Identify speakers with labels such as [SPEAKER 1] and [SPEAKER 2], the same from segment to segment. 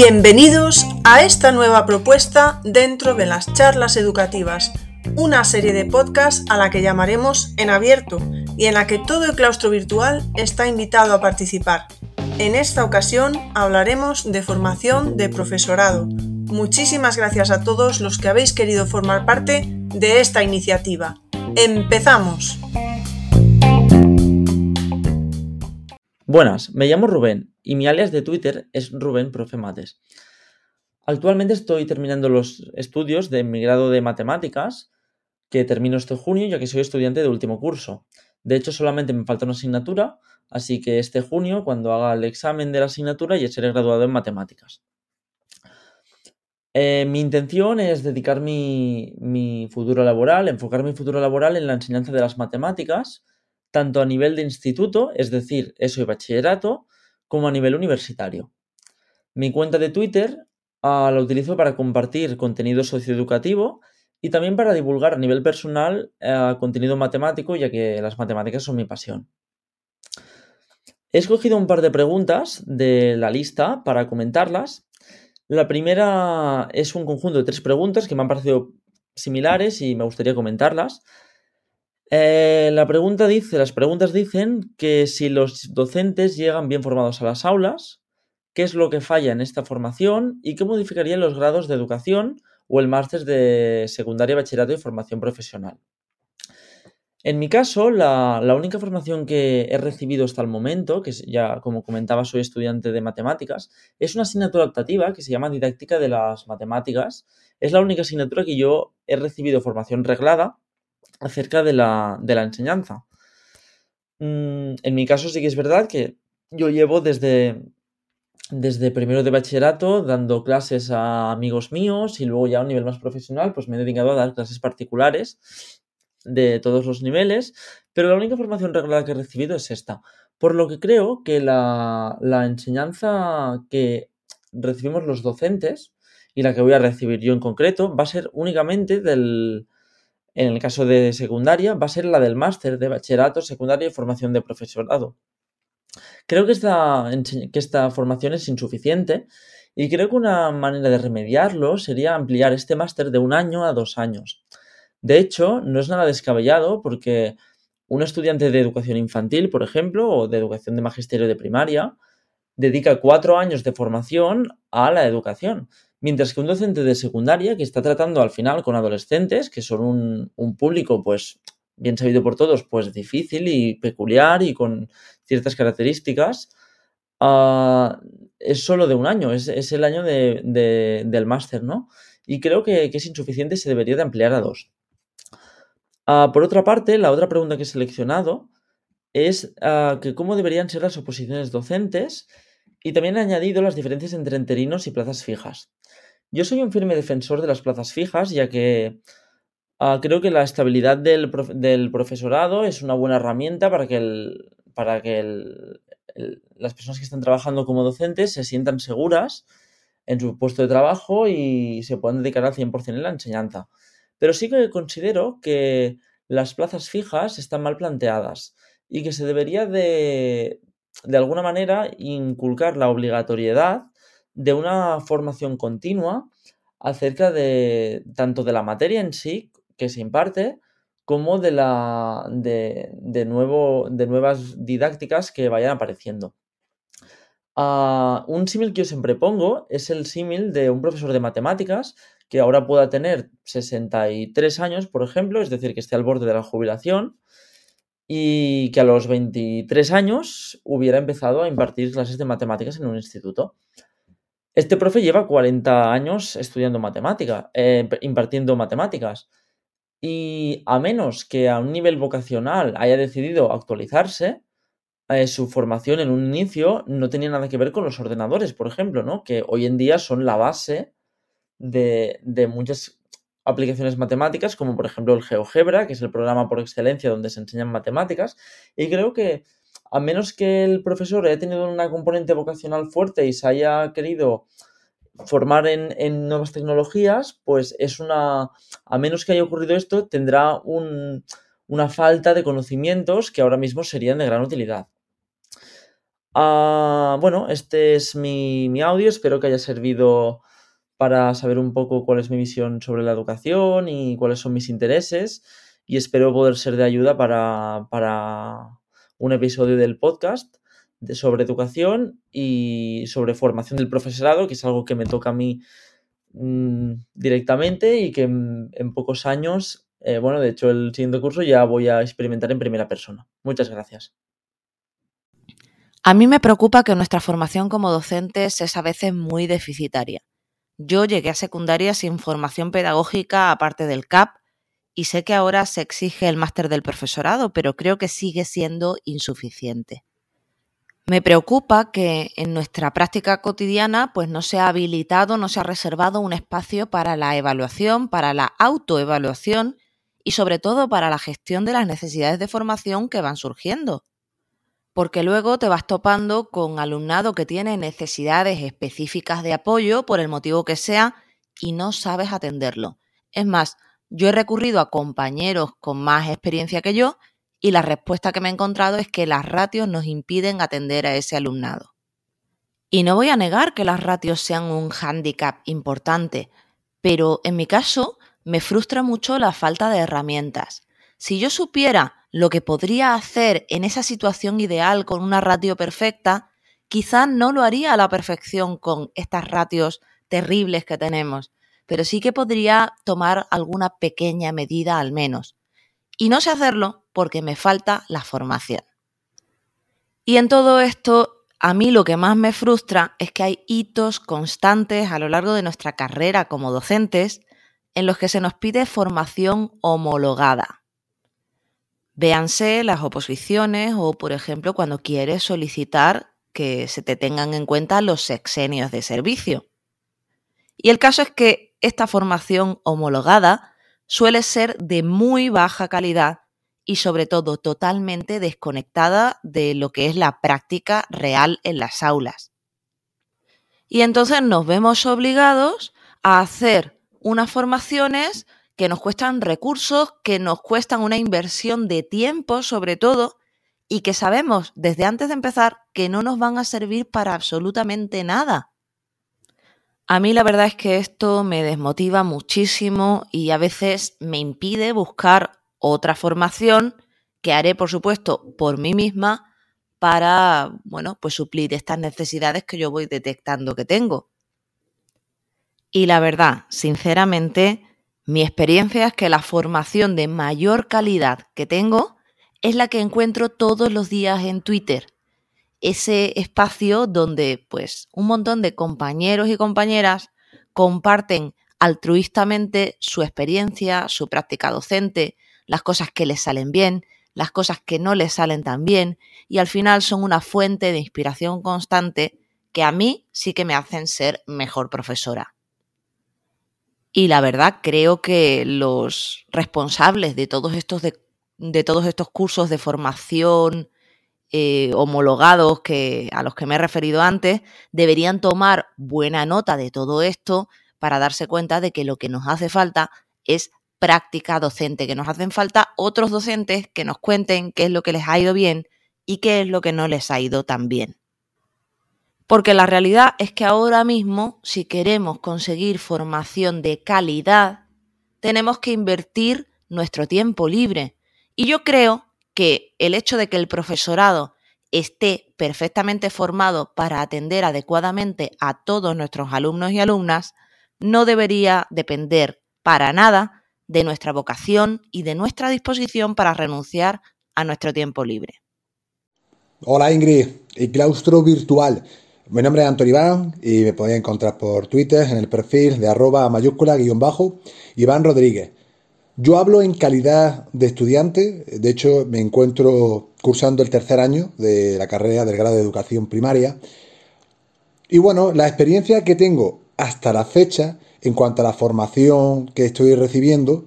[SPEAKER 1] Bienvenidos a esta nueva propuesta dentro de las charlas educativas, una serie de podcasts a la que llamaremos En Abierto y en la que todo el claustro virtual está invitado a participar. En esta ocasión hablaremos de formación de profesorado. Muchísimas gracias a todos los que habéis querido formar parte de esta iniciativa. ¡Empezamos!
[SPEAKER 2] Buenas, me llamo Rubén y mi alias de Twitter es Rubén Profe Mates. Actualmente estoy terminando los estudios de mi grado de matemáticas, que termino este junio ya que soy estudiante de último curso. De hecho, solamente me falta una asignatura, así que este junio, cuando haga el examen de la asignatura, ya seré graduado en matemáticas. Eh, mi intención es dedicar mi, mi futuro laboral, enfocar mi futuro laboral en la enseñanza de las matemáticas, tanto a nivel de instituto, es decir, eso y bachillerato, como a nivel universitario. Mi cuenta de Twitter ah, la utilizo para compartir contenido socioeducativo y también para divulgar a nivel personal eh, contenido matemático, ya que las matemáticas son mi pasión. He escogido un par de preguntas de la lista para comentarlas. La primera es un conjunto de tres preguntas que me han parecido similares y me gustaría comentarlas. Eh, la pregunta dice, las preguntas dicen que si los docentes llegan bien formados a las aulas, qué es lo que falla en esta formación y qué modificarían los grados de educación o el máster de secundaria, bachillerato y formación profesional. En mi caso, la, la, única formación que he recibido hasta el momento, que ya como comentaba soy estudiante de matemáticas, es una asignatura optativa que se llama Didáctica de las Matemáticas. Es la única asignatura que yo he recibido formación reglada acerca de la, de la enseñanza. Mm, en mi caso sí que es verdad que yo llevo desde, desde primero de bachillerato dando clases a amigos míos y luego ya a un nivel más profesional pues me he dedicado a dar clases particulares de todos los niveles, pero la única formación regular que he recibido es esta. Por lo que creo que la, la enseñanza que recibimos los docentes y la que voy a recibir yo en concreto va a ser únicamente del, en el caso de secundaria, va a ser la del máster de bachillerato, secundaria y formación de profesorado. Creo que esta, que esta formación es insuficiente y creo que una manera de remediarlo sería ampliar este máster de un año a dos años. De hecho, no es nada descabellado porque un estudiante de educación infantil, por ejemplo, o de educación de magisterio de primaria, dedica cuatro años de formación a la educación. Mientras que un docente de secundaria que está tratando al final con adolescentes, que son un, público, pues, bien sabido por todos, pues difícil y peculiar y con ciertas características, ah, es solo de un año, es, el año del máster, ¿no? Y creo que, es insuficiente y se debería de ampliar a dos. Ah, por otra parte, la otra pregunta que he seleccionado es ah, que cómo deberían ser las oposiciones docentes y también he añadido las diferencias entre enterinos y plazas fijas. Yo soy un firme defensor de las plazas fijas, ya que uh, creo que la estabilidad del, prof del, profesorado es una buena herramienta para que, el, para que las personas que están trabajando como docentes se sientan seguras en su puesto de trabajo y se puedan dedicar al 100% en la enseñanza. Pero sí que considero que las plazas fijas están mal planteadas y que se debería de, de alguna manera, inculcar la obligatoriedad de una formación continua acerca de tanto de la materia en sí que se imparte como de, la, de, nuevo, de nuevas didácticas que vayan apareciendo. Ah, un símil que yo siempre pongo es el símil de un profesor de matemáticas que ahora pueda tener 63 años, por ejemplo, es decir, que esté al borde de la jubilación, y que a los 23 años hubiera empezado a impartir clases de matemáticas en un instituto. Este profe lleva 40 años estudiando matemática, eh, impartiendo matemáticas. Y a menos que a un nivel vocacional haya decidido actualizarse, eh, su formación en un inicio no tenía nada que ver con los ordenadores, por ejemplo, ¿no? que hoy en día son la base de, de muchas aplicaciones matemáticas, como por ejemplo el GeoGebra, que es el programa por excelencia donde se enseñan matemáticas, y creo que a menos que el profesor haya tenido una componente vocacional fuerte y se haya querido formar en, nuevas tecnologías, pues es una, a menos que haya ocurrido esto, tendrá una falta de conocimientos que ahora mismo serían de gran utilidad. Ah, bueno, este es mi audio, espero que haya servido para saber un poco cuál es mi visión sobre la educación y cuáles son mis intereses y espero poder ser de ayuda para, para un episodio del podcast sobre educación y sobre formación del profesorado, que es algo que me toca a mí mmm, directamente y que en, en pocos años, eh, bueno, de hecho el siguiente curso ya voy a experimentar en primera persona. Muchas gracias.
[SPEAKER 3] A mí me preocupa que nuestra formación como docentes es a veces muy deficitaria. Yo llegué a secundaria sin formación pedagógica aparte del CAP y sé que ahora se exige el máster del profesorado, pero creo que sigue siendo insuficiente. Me preocupa que en nuestra práctica cotidiana pues no se ha habilitado, no se ha reservado un espacio para la evaluación, para la autoevaluación y sobre todo para la gestión de las necesidades de formación que van surgiendo porque luego te vas topando con alumnado que tiene necesidades específicas de apoyo por el motivo que sea y no sabes atenderlo. Es más, yo he recurrido a compañeros con más experiencia que yo y la respuesta que me he encontrado es que las ratios nos impiden atender a ese alumnado. Y no voy a negar que las ratios sean un hándicap importante, pero en mi caso me frustra mucho la falta de herramientas. Si yo supiera lo que podría hacer en esa situación ideal con una ratio perfecta, quizás no lo haría a la perfección con estas ratios terribles que tenemos, pero sí que podría tomar alguna pequeña medida al menos. Y no sé hacerlo porque me falta la formación. Y en todo esto, a mí lo que más me frustra es que hay hitos constantes a lo largo de nuestra carrera como docentes en los que se nos pide formación homologada. Véanse las oposiciones o, por ejemplo, cuando quieres solicitar que se te tengan en cuenta los sexenios de servicio. Y el caso es que esta formación homologada suele ser de muy baja calidad y sobre todo totalmente desconectada de lo que es la práctica real en las aulas. Y entonces nos vemos obligados a hacer unas formaciones que nos cuestan recursos, que nos cuestan una inversión de tiempo sobre todo, y que sabemos desde antes de empezar que no nos van a servir para absolutamente nada. A mí la verdad es que esto me desmotiva muchísimo y a veces me impide buscar otra formación que haré, por supuesto, por mí misma para, bueno, pues suplir estas necesidades que yo voy detectando que tengo. Y la verdad, sinceramente, mi experiencia es que la formación de mayor calidad que tengo es la que encuentro todos los días en Twitter. Ese espacio donde pues un montón de compañeros y compañeras comparten altruistamente su experiencia, su práctica docente, las cosas que les salen bien, las cosas que no les salen tan bien y al final son una fuente de inspiración constante que a mí sí que me hacen ser mejor profesora. Y la verdad, creo que los responsables de todos estos, de, todos estos cursos de formación eh, homologados que, a los que me he referido antes deberían tomar buena nota de todo esto para darse cuenta de que lo que nos hace falta es práctica docente, que nos hacen falta otros docentes que nos cuenten qué es lo que les ha ido bien y qué es lo que no les ha ido tan bien. Porque la realidad es que ahora mismo, si queremos conseguir formación de calidad, tenemos que invertir nuestro tiempo libre. Y yo creo que el hecho de que el profesorado esté perfectamente formado para atender adecuadamente a todos nuestros alumnos y alumnas no debería depender para nada de nuestra vocación y de nuestra disposición para renunciar a nuestro tiempo libre.
[SPEAKER 4] Hola Ingrid, el claustro virtual mi nombre es Antonio Iván y me podéis encontrar por Twitter en el perfil de arroba mayúscula guion bajo Iván Rodríguez. Yo hablo en calidad de estudiante, de hecho me encuentro cursando el tercer año de la carrera del grado de educación primaria. Y bueno, la experiencia que tengo hasta la fecha en cuanto a la formación que estoy recibiendo,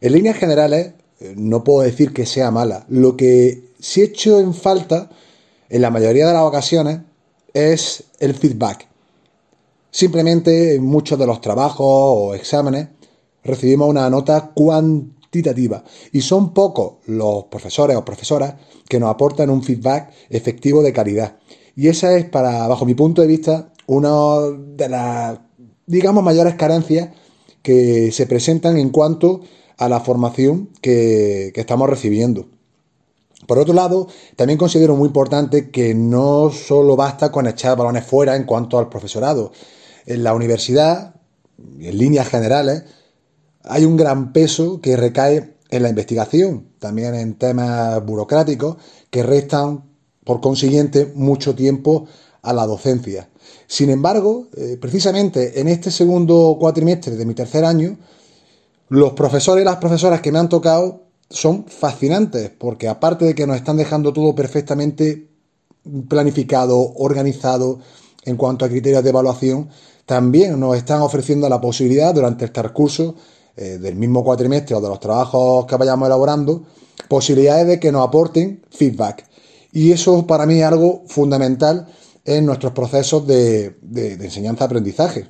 [SPEAKER 4] en líneas generales no puedo decir que sea mala. Lo que sí he hecho en falta en la mayoría de las ocasiones es el feedback. Simplemente en muchos de los trabajos o exámenes recibimos una nota cuantitativa y son pocos los profesores o profesoras que nos aportan un feedback efectivo de calidad. Y esa es, para, bajo mi punto de vista, una de las, digamos, mayores carencias que se presentan en cuanto a la formación que, que estamos recibiendo. Por otro lado, también considero muy importante que no solo basta con echar balones fuera en cuanto al profesorado. En la universidad, en líneas generales, hay un gran peso que recae en la investigación, también en temas burocráticos que restan, por consiguiente, mucho tiempo a la docencia. Sin embargo, eh, precisamente en este segundo cuatrimestre de mi tercer año, los profesores y las profesoras que me han tocado son fascinantes, porque aparte de que nos están dejando todo perfectamente planificado, organizado en cuanto a criterios de evaluación, también nos están ofreciendo la posibilidad durante el transcurso eh, del mismo cuatrimestre o de los trabajos que vayamos elaborando, posibilidades de que nos aporten feedback. Y eso para mí es algo fundamental en nuestros procesos de, enseñanza-aprendizaje.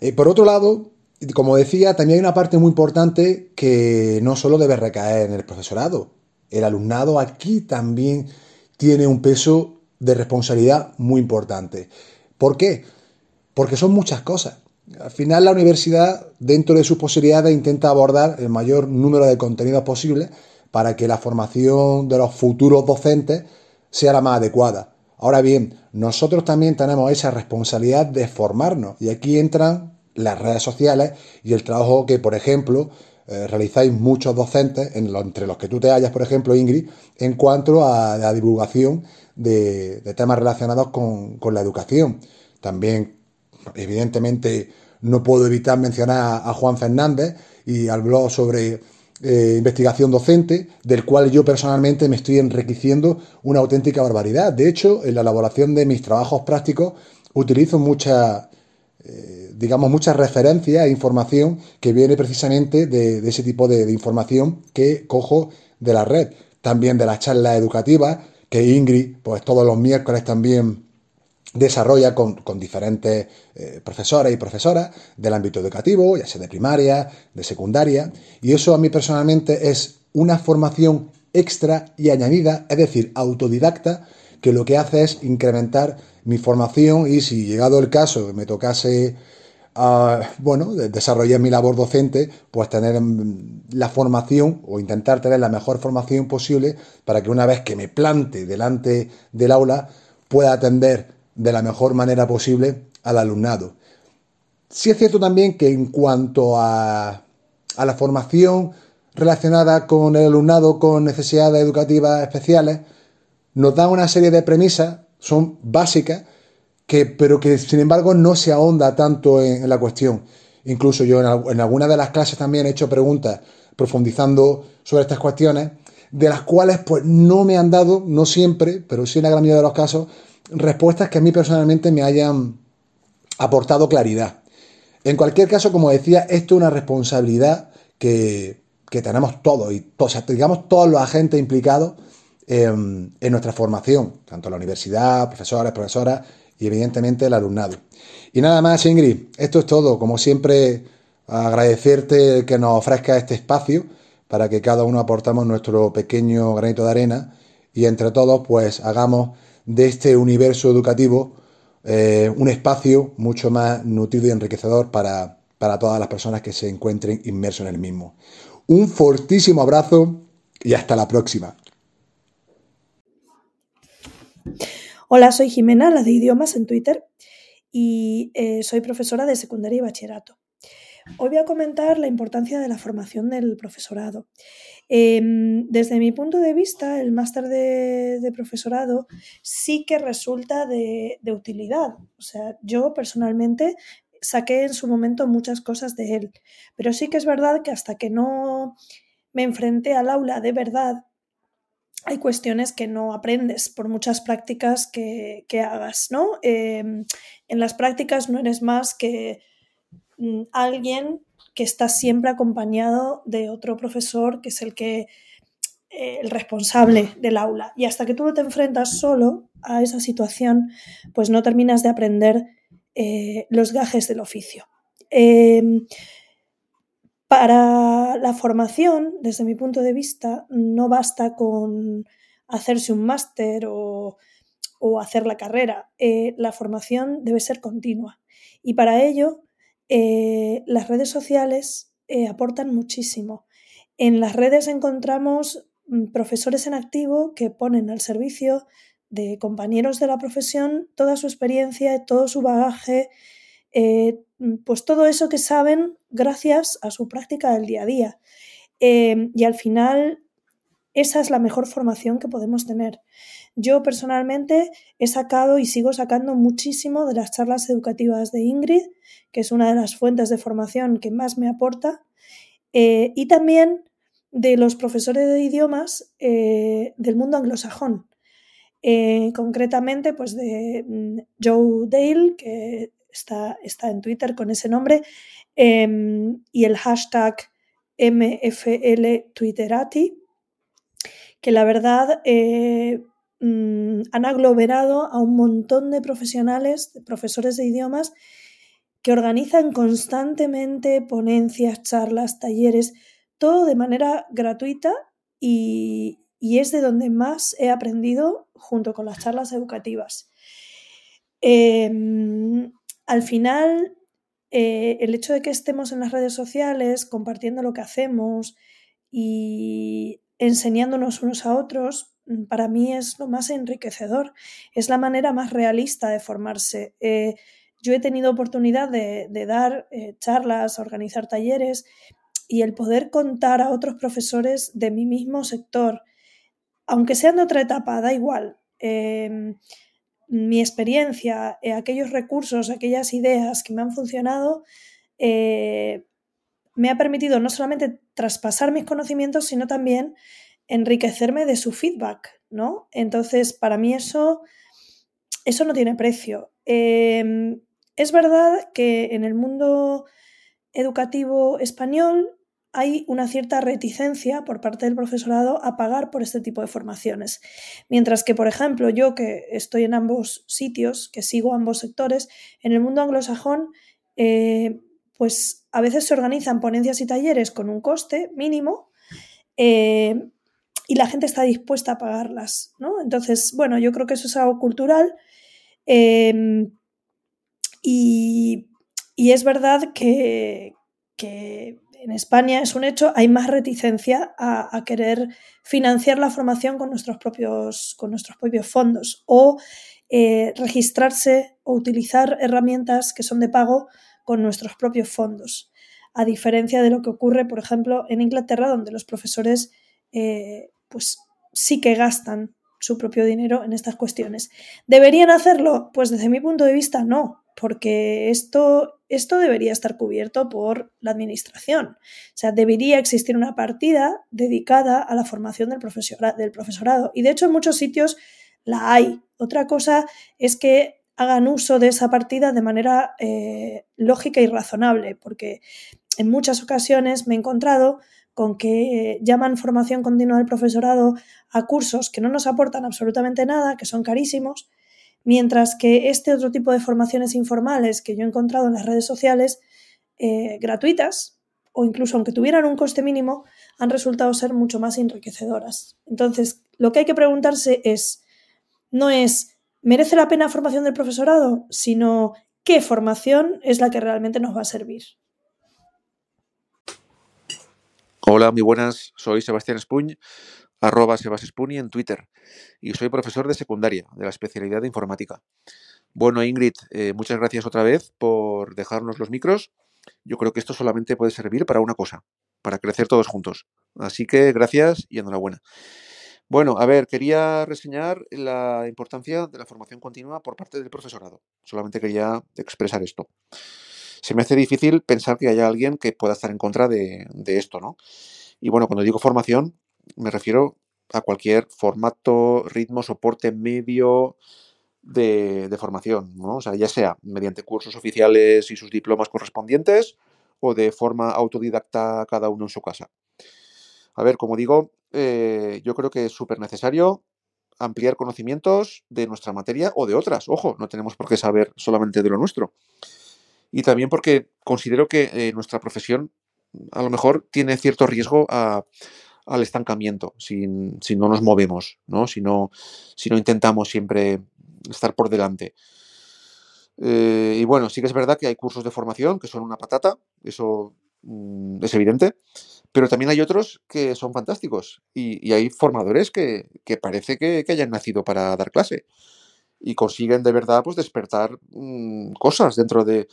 [SPEAKER 4] Eh, por otro lado, como decía, también hay una parte muy importante que no solo debe recaer en el profesorado. El alumnado aquí también tiene un peso de responsabilidad muy importante. ¿Por qué? Porque son muchas cosas. Al final la universidad, dentro de sus posibilidades, intenta abordar el mayor número de contenidos posible para que la formación de los futuros docentes sea la más adecuada. Ahora bien, nosotros también tenemos esa responsabilidad de formarnos y aquí entran las redes sociales y el trabajo que, por ejemplo, eh, realizáis muchos docentes, entre los que tú te hallas, por ejemplo, Ingrid, en cuanto a la divulgación de, temas relacionados con, la educación. También evidentemente no puedo evitar mencionar a Juan Fernández y al blog sobre eh, investigación docente, del cual yo personalmente me estoy enriqueciendo una auténtica barbaridad. De hecho, en la elaboración de mis trabajos prácticos utilizo mucha, eh, digamos, muchas referencias e información que viene precisamente de, ese tipo de, información que cojo de la red. También de las charlas educativas, que Ingrid, pues todos los miércoles también desarrolla con, diferentes eh, profesores y profesoras del ámbito educativo, ya sea de primaria, de secundaria, y eso a mí personalmente es una formación extra y añadida, es decir, autodidacta, que lo que hace es incrementar mi formación y si llegado el caso me tocase, bueno, desarrollar mi labor docente, pues tener mm, la formación o intentar tener la mejor formación posible para que una vez que me plante delante del aula pueda atender de la mejor manera posible al alumnado. Sí es cierto también que en cuanto a, a la formación relacionada con el alumnado con necesidades educativas especiales, nos da una serie de premisas, son básicas, que, pero que sin embargo no se ahonda tanto en, la cuestión. Incluso yo en, en algunas de las clases también he hecho preguntas profundizando sobre estas cuestiones, de las cuales pues no me han dado, no siempre, pero sí en la gran mayoría de los casos, respuestas que a mí personalmente me hayan aportado claridad. En cualquier caso, como decía, esto es una responsabilidad que, tenemos todos, y digamos todos los agentes implicados en, nuestra formación, tanto la universidad, profesores, profesoras y evidentemente el alumnado. Y nada más, Ingrid, esto es todo. Como siempre, agradecerte que nos ofrezca este espacio para que cada uno aportamos nuestro pequeño granito de arena y entre todos pues hagamos de este universo educativo eh, un espacio mucho más nutrido y enriquecedor para, para todas las personas que se encuentren inmersos en el mismo. Un fortísimo abrazo y hasta la próxima.
[SPEAKER 5] Hola, soy Jimena, la de idiomas en Twitter, y eh, soy profesora de secundaria y bachillerato. Hoy voy a comentar la importancia de la formación del profesorado. Em, desde mi punto de vista, el máster de, profesorado sí que resulta de, utilidad. O sea, yo personalmente saqué en su momento muchas cosas de él, pero sí que es verdad que hasta que no me enfrenté al aula de verdad, hay cuestiones que no aprendes por muchas prácticas que, hagas, ¿no? Em, en las prácticas no eres más que mm, alguien que está siempre acompañado de otro profesor que es el que eh, el responsable del aula. Y hasta que tú no te enfrentas solo a esa situación, pues no terminas de aprender eh, los gajes del oficio. Para la formación, desde mi punto de vista, no basta con hacerse un máster o, hacer la carrera. Eh, la formación debe ser continua. Y para ello, eh, las redes sociales eh, aportan muchísimo. En las redes encontramos mm, profesores en activo que ponen al servicio de compañeros de la profesión toda su experiencia, todo su bagaje, pues todo eso que saben gracias a su práctica del día a día. y al final, esa es la mejor formación que podemos tener. Yo personalmente he sacado y sigo sacando muchísimo de las charlas educativas de Ingrid, que es una de las fuentes de formación que más me aporta, eh, y también de los profesores de idiomas eh, del mundo anglosajón. Eh, concretamente, pues de mm, Joe Dale, que está, está en Twitter con ese nombre, em, y el hashtag MFL Twitterati, que la verdad Mm, han aglomerado a un montón de profesionales, profesores de idiomas, que organizan constantemente ponencias, charlas, talleres, todo de manera gratuita y, es de donde más he aprendido junto con las charlas educativas. Em, al final, eh, el hecho de que estemos en las redes sociales compartiendo lo que hacemos y enseñándonos unos a otros, Mm, para mí es lo más enriquecedor, es la manera más realista de formarse. Eh, yo he tenido oportunidad de, dar eh, charlas, organizar talleres y el poder contar a otros profesores de mi mismo sector, aunque sean de otra etapa, da igual. Em, mi experiencia, eh, aquellos recursos, aquellas ideas que me han funcionado, me ha permitido no solamente traspasar mis conocimientos, sino también enriquecerme de su feedback, ¿no? Entonces, para mí eso, eso no tiene precio. Em, es verdad que en el mundo educativo español hay una cierta reticencia por parte del profesorado a pagar por este tipo de formaciones. Mientras que, por ejemplo, yo que estoy en ambos sitios, que sigo ambos sectores, en el mundo anglosajón, eh, pues a veces se organizan ponencias y talleres con un coste mínimo, eh, y la gente está dispuesta a pagarlas, ¿no? Entonces, bueno, yo creo que eso es algo cultural em, y, es verdad que, en España es un hecho, hay más reticencia a, querer financiar la formación con nuestros propios, fondos o eh, registrarse o utilizar herramientas que son de pago con nuestros propios fondos, a diferencia de lo que ocurre, por ejemplo, en Inglaterra, donde los profesores eh, pues sí que gastan su propio dinero en estas cuestiones. ¿Deberían hacerlo? Pues desde mi punto de vista no, porque esto, esto debería estar cubierto por la administración. O sea, debería existir una partida dedicada a la formación del, profesorado. Y de hecho en muchos sitios la hay. Otra cosa es que hagan uso de esa partida de manera eh, lógica y razonable, porque en muchas ocasiones me he encontrado con que llaman formación continua del profesorado a cursos que no nos aportan absolutamente nada, que son carísimos, mientras que este otro tipo de formaciones informales que yo he encontrado en las redes sociales, eh, gratuitas, o incluso aunque tuvieran un coste mínimo, han resultado ser mucho más enriquecedoras. Entonces, lo que hay que preguntarse es, no es, ¿merece la pena formación del profesorado? sino, ¿qué formación es la que realmente nos va a servir?
[SPEAKER 6] Hola, muy buenas. Soy Sebastián Espuñ, arroba sebasespuni en Twitter y soy profesor de secundaria de la especialidad de informática. Bueno, Ingrid, eh, muchas gracias otra vez por dejarnos los micros. Yo creo que esto solamente puede servir para una cosa, para crecer todos juntos. Así que gracias y enhorabuena. Bueno, a ver, quería reseñar la importancia de la formación continua por parte del profesorado. Solamente quería expresar esto se me hace difícil pensar que haya alguien que pueda estar en contra de, esto, ¿no? Y bueno, cuando digo formación, me refiero a cualquier formato, ritmo, soporte, medio de, formación, ¿no? O sea, ya sea mediante cursos oficiales y sus diplomas correspondientes o de forma autodidacta cada uno en su casa. A ver, como digo, eh, yo creo que es súper necesario ampliar conocimientos de nuestra materia o de otras. Ojo, no tenemos por qué saber solamente de lo nuestro y también porque considero que eh, nuestra profesión a lo mejor tiene cierto riesgo al estancamiento si, no nos movemos, ¿no? Si, no, si no intentamos siempre estar por delante. Eh, y bueno, sí que es verdad que hay cursos de formación que son una patata, eso mm, es evidente, pero también hay otros que son fantásticos y, hay formadores que, parece que, hayan nacido para dar clase y consiguen de verdad pues despertar mm, cosas dentro de,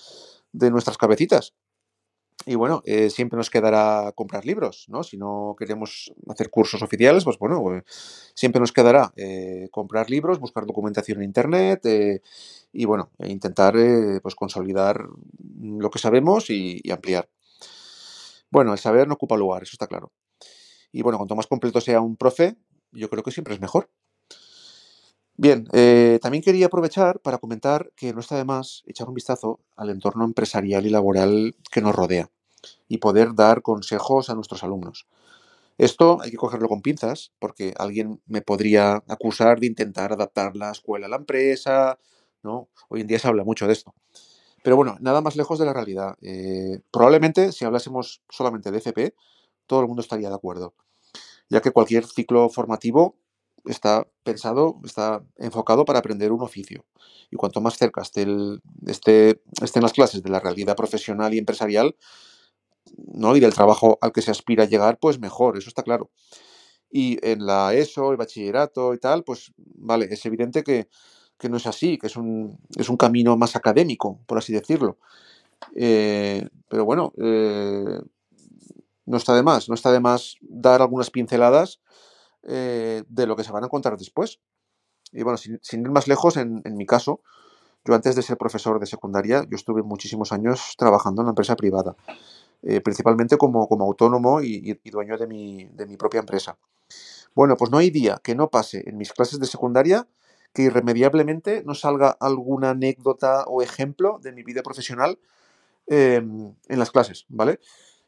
[SPEAKER 6] de nuestras cabecitas. Y bueno, eh, siempre nos quedará comprar libros, ¿no? Si no queremos hacer cursos oficiales, pues bueno, eh, siempre nos quedará eh, comprar libros, buscar documentación en Internet y bueno, e intentar pues consolidar lo que sabemos y, ampliar. Bueno, el saber no ocupa lugar, eso está claro. Y bueno, cuanto más completo sea un profe, yo creo que siempre es mejor. Bien, también quería aprovechar para comentar que no está de más echar un vistazo al entorno empresarial y laboral que nos rodea y poder dar consejos a nuestros alumnos. Esto hay que cogerlo con pinzas porque alguien me podría acusar de intentar adaptar la escuela a la empresa, ¿no? Hoy en día se habla mucho de esto. Pero bueno, nada más lejos de la realidad. Eh, probablemente si hablásemos solamente de FP, todo el mundo estaría de acuerdo, ya que cualquier ciclo formativo está pensado, está enfocado para aprender un oficio. Y cuanto más cerca esté estén las clases de la realidad profesional y empresarial, ¿no? y del trabajo al que se aspira a llegar, pues mejor, eso está claro. Y en la ESO, el bachillerato y tal, pues vale, es evidente que, no es así, que es un, es un, camino más académico, por así decirlo. Eh, pero bueno, eh, no está de más, no está de más dar algunas pinceladas eh, de lo que se van a encontrar después. Y bueno, sin, ir más lejos, en, mi caso, yo antes de ser profesor de secundaria, yo estuve muchísimos años trabajando en una empresa privada, eh, principalmente como, como autónomo y, dueño de mi, de mi propia empresa. Bueno, pues no hay día que no pase en mis clases de secundaria que irremediablemente no salga alguna anécdota o ejemplo de mi vida profesional em, en las clases, ¿vale?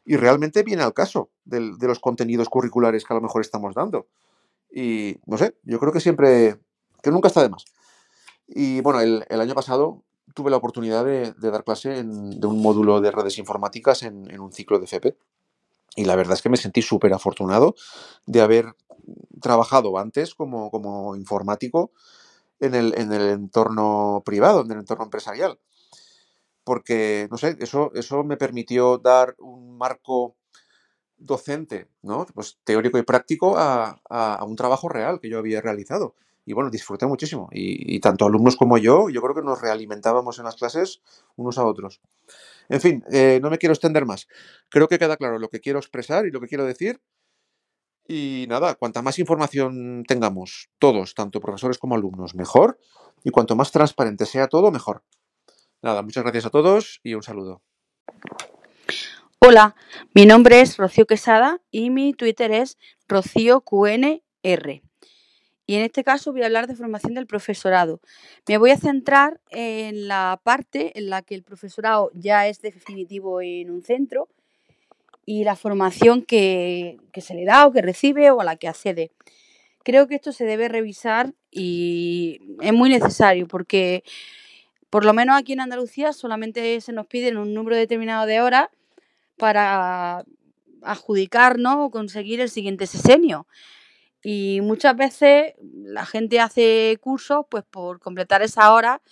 [SPEAKER 6] Y realmente viene al caso de los contenidos curriculares que a lo mejor estamos dando. Y no sé, yo creo que siempre, que nunca está de más. Y bueno, el, año pasado tuve la oportunidad de, dar clase de un módulo de redes informáticas en, un ciclo de FP. Y la verdad es que me sentí súper afortunado de haber trabajado antes como, como informático en el, en el, entorno privado, en el entorno empresarial. Porque, no sé, eso, eso me permitió dar un marco docente, ¿no? Pues teórico y práctico a, un trabajo real que yo había realizado. Y bueno, disfruté muchísimo. Y, tanto alumnos como yo, yo creo que nos realimentábamos en las clases unos a otros. En fin, eh, no me quiero extender más. Creo que queda claro lo que quiero expresar y lo que quiero decir. Y nada, cuanta más información tengamos, todos, tanto profesores como alumnos, mejor. Y cuanto más transparente sea todo, mejor. Nada, muchas gracias a todos y un saludo.
[SPEAKER 7] Hola, mi nombre es Rocío Quesada y mi Twitter es RocíoQNR. Y en este caso voy a hablar de formación del profesorado. Me voy a centrar en la parte en la que el profesorado ya es definitivo en un centro y la formación que, se le da o que recibe o a la que accede. Creo que esto se debe revisar y es muy necesario porque por lo menos aquí en Andalucía solamente se nos piden un número determinado de horas para adjudicar o conseguir el siguiente sesenio. Y muchas veces la gente hace cursos pues por completar esa hora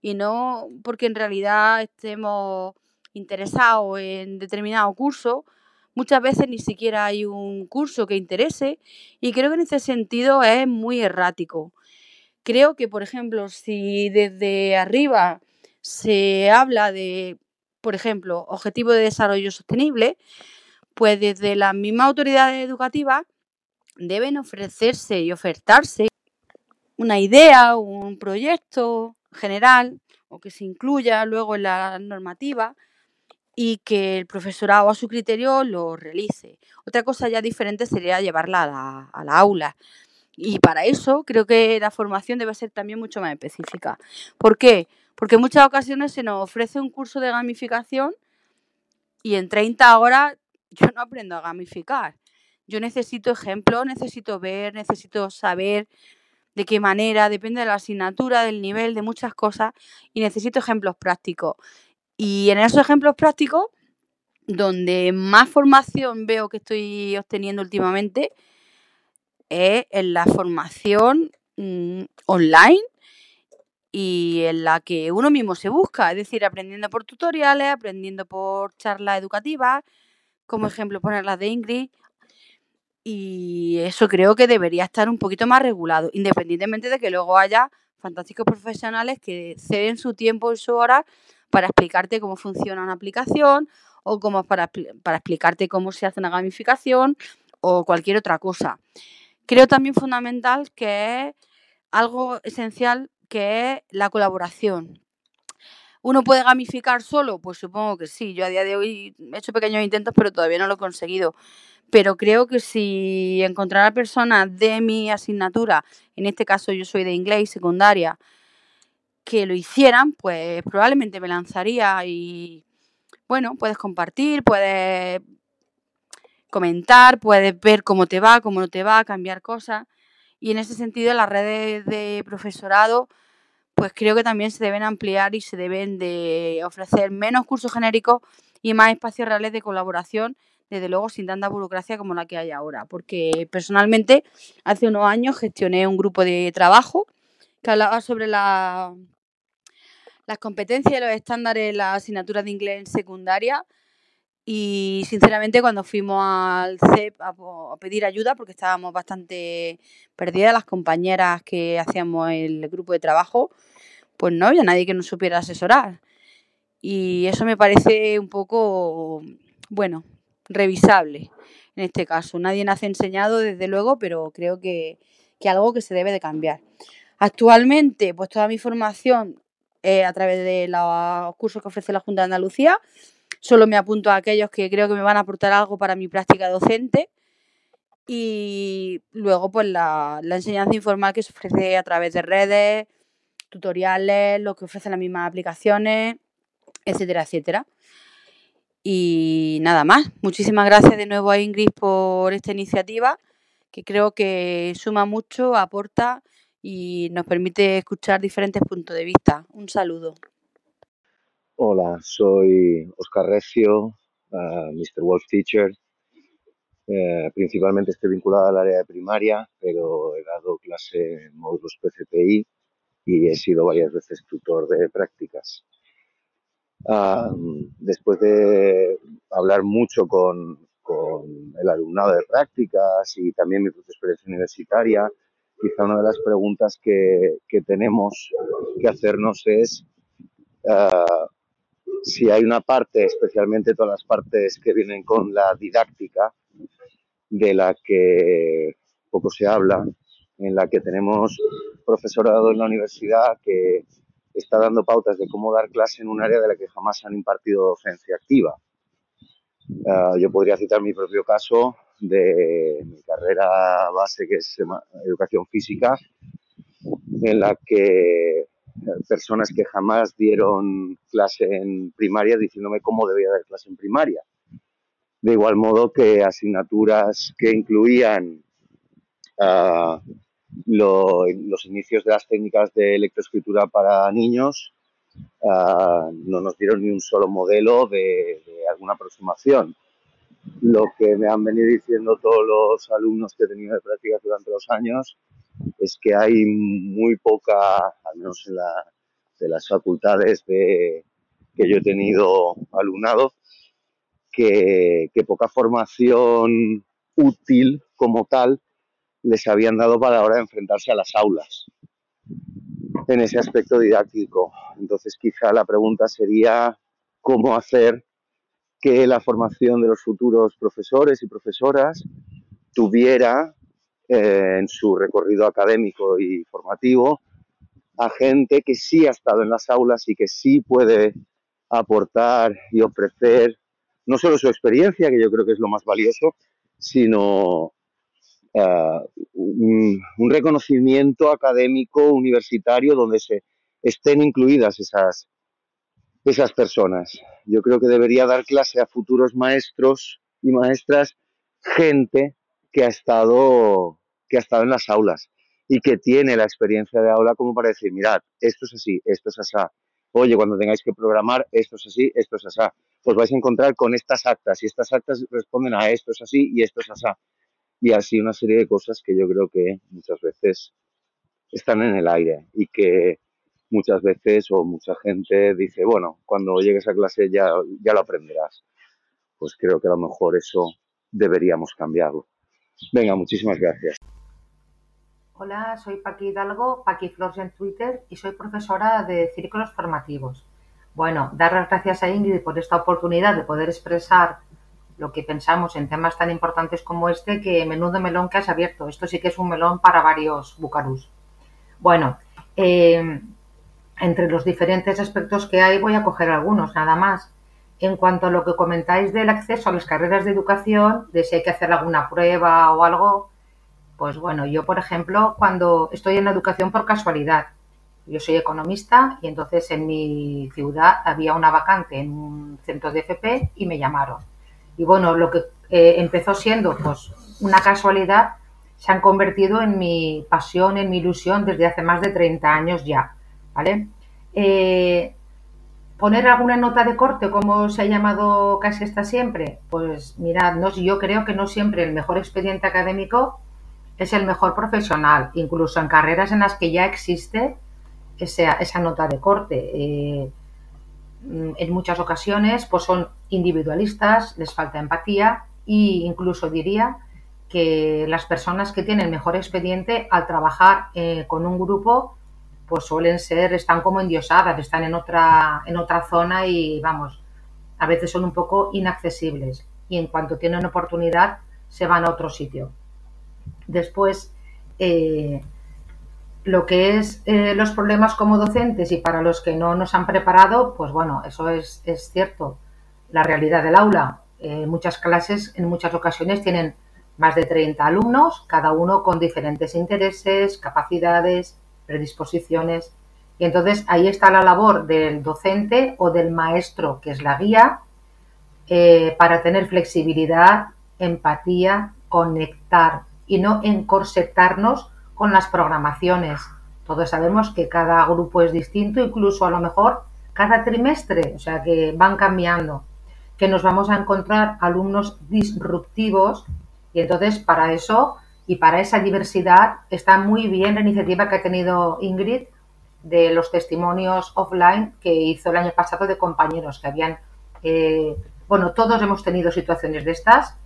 [SPEAKER 7] y no porque en realidad estemos interesados en determinado curso. Muchas veces ni siquiera hay un curso que interese y creo que en ese sentido es muy errático. Creo que, por ejemplo, si desde arriba se habla de por ejemplo, objetivo de desarrollo sostenible, pues desde las mismas autoridades educativas deben ofrecerse y ofertarse una idea, un proyecto general o que se incluya luego en la normativa y que el profesorado a su criterio lo realice. Otra cosa ya diferente sería llevarla a a la aula. Y para eso creo que la formación debe ser también mucho más específica. ¿Por qué? Porque en muchas ocasiones se nos ofrece un curso de gamificación y en 30 horas yo no aprendo a gamificar. Yo necesito ejemplos, necesito ver, necesito saber de qué manera, depende de la asignatura, del nivel, de muchas cosas y necesito ejemplos prácticos. Y en esos ejemplos prácticos, donde más formación veo que estoy obteniendo últimamente, es en la formación mm, online y en la que uno mismo se busca, es decir, aprendiendo por tutoriales, aprendiendo por charlas educativas, como ejemplo poner las de Ingrid, y eso creo que debería estar un poquito más regulado, independientemente de que luego haya fantásticos profesionales que ceden su tiempo y su hora para explicarte cómo funciona una aplicación o como para, para explicarte cómo se hace una gamificación o cualquier otra cosa. Creo también fundamental que es algo esencial que es la colaboración. ¿Uno puede gamificar solo? Pues supongo que sí. Yo a día de hoy he hecho pequeños intentos, pero todavía no lo he conseguido. Pero creo que si encontrara personas de mi asignatura, en este caso yo soy de inglés secundaria, que lo hicieran, pues probablemente me lanzaría y bueno, puedes compartir, puedes comentar, puedes ver cómo te va, cómo no te va, cambiar cosas. Y en ese sentido las redes de profesorado pues creo que también se deben ampliar y se deben de ofrecer menos cursos genéricos y más espacios reales de colaboración, desde luego sin tanta burocracia como la que hay ahora. Porque personalmente hace unos años gestioné un grupo de trabajo que hablaba sobre la, las competencias y los estándares en las asignaturas de inglés en secundaria. Y sinceramente cuando fuimos al CEP a, pedir ayuda, porque estábamos bastante perdidas las compañeras que hacíamos el grupo de trabajo, pues no había nadie que nos supiera asesorar. Y eso me parece un poco, bueno, revisable en este caso. Nadie nos ha enseñado, desde luego, pero creo que, que algo que se debe de cambiar. Actualmente, pues toda mi formación eh, a través de los cursos que ofrece la Junta de Andalucía. Solo me apunto a aquellos que creo que me van a aportar algo para mi práctica docente. Y luego, pues la, la enseñanza informal que se ofrece a través de redes, tutoriales, lo que ofrecen las mismas aplicaciones, etcétera, etcétera. Y nada más. Muchísimas gracias de nuevo a Ingrid por esta iniciativa, que creo que suma mucho, aporta y nos permite escuchar diferentes puntos de vista. Un saludo.
[SPEAKER 8] Hola, soy Oscar Recio, uh, Mr. Wolf Teacher. Eh, principalmente estoy vinculado al área de primaria, pero he dado clase en módulos PCPI y he sido varias veces tutor de prácticas. Uh, después de hablar mucho con, el alumnado de prácticas y también mi propia experiencia universitaria, quizá una de las preguntas que, tenemos que hacernos es uh, si hay una parte, especialmente todas las partes que vienen con la didáctica, de la que poco se habla, en la que tenemos profesorado en la universidad que está dando pautas de cómo dar clase en un área de la que jamás han impartido docencia activa. Uh, yo podría citar mi propio caso de mi carrera base, que es educación física, en la que personas que jamás dieron clase en primaria diciéndome cómo debía dar clase en primaria. De igual modo que asignaturas que incluían lo, los inicios de las técnicas de electroescritura para niños uh, no nos dieron ni un solo modelo de, de alguna aproximación lo que me han venido diciendo todos los alumnos que he tenido de prácticas durante los años es que hay muy poca, al menos en la, de las facultades de, que yo he tenido alumnado, que, poca formación útil como tal les habían dado para la hora de enfrentarse a las aulas en ese aspecto didáctico. Entonces quizá la pregunta sería cómo hacer que la formación de los futuros profesores y profesoras tuviera eh, en su recorrido académico y formativo a gente que sí ha estado en las aulas y que sí puede aportar y ofrecer no solo su experiencia, que yo creo que es lo más valioso, sino uh, un, un, reconocimiento académico universitario donde se estén incluidas esas, esas personas. Yo creo que debería dar clase a futuros maestros y maestras gente que ha estado que ha estado en las aulas y que tiene la experiencia de aula como para decir, mirad, esto es así, esto es así. Oye, cuando tengáis que programar, esto es así, esto es así. Pues vais a encontrar con estas actas y estas actas responden a esto es así y esto es así. Y así una serie de cosas que yo creo que muchas veces están en el aire y que muchas veces o mucha gente dice, bueno, cuando llegues a clase ya, ya lo aprenderás. Pues creo que a lo mejor eso deberíamos cambiarlo. Venga, muchísimas gracias.
[SPEAKER 9] Hola, soy Paqui Hidalgo, Paqui Flores en Twitter y soy profesora de círculos formativos. Bueno, dar las gracias a Ingrid por esta oportunidad de poder expresar lo que pensamos en temas tan importantes como este, que menudo melón que has abierto. Esto sí que es un melón para varios bucarús. Bueno, eh, entre los diferentes aspectos que hay voy a coger algunos, nada más. En cuanto a lo que comentáis del acceso a las carreras de educación, de si hay que hacer alguna prueba o algo, pues bueno, yo por ejemplo, cuando estoy en la educación por casualidad, yo soy economista y entonces en mi ciudad había una vacante en un centro de FP y me llamaron. Y bueno, lo que eh, empezó siendo pues una casualidad se han convertido en mi pasión, en mi ilusión desde hace más de 30 años ya, ¿vale? Eh, poner alguna nota de corte, como se ha llamado casi hasta siempre, pues mirad, no, yo creo que no siempre el mejor expediente académico es el mejor profesional, incluso en carreras en las que ya existe esa, esa nota de corte. Eh, en muchas ocasiones pues son individualistas, les falta empatía e incluso diría que las personas que tienen mejor expediente al trabajar eh, con un grupo pues suelen ser, están como endiosadas, están en otra, en otra zona y vamos, a veces son un poco inaccesibles y en cuanto tienen oportunidad se van a otro sitio. Después, eh, lo que es eh, los problemas como docentes y para los que no nos han preparado, pues bueno, eso es, es cierto. La realidad del aula, eh, muchas clases en muchas ocasiones tienen más de 30 alumnos, cada uno con diferentes intereses, capacidades, predisposiciones. Y entonces ahí está la labor del docente o del maestro, que es la guía, eh, para tener flexibilidad, empatía, conectar y no encorsetarnos con las programaciones. Todos sabemos que cada grupo es distinto, incluso a lo mejor cada trimestre, o sea que van cambiando, que nos vamos a encontrar alumnos disruptivos y entonces para eso y para esa diversidad está muy bien la iniciativa que ha tenido Ingrid de los testimonios offline que hizo el año pasado de compañeros que habían, eh, bueno, todos hemos tenido situaciones de estas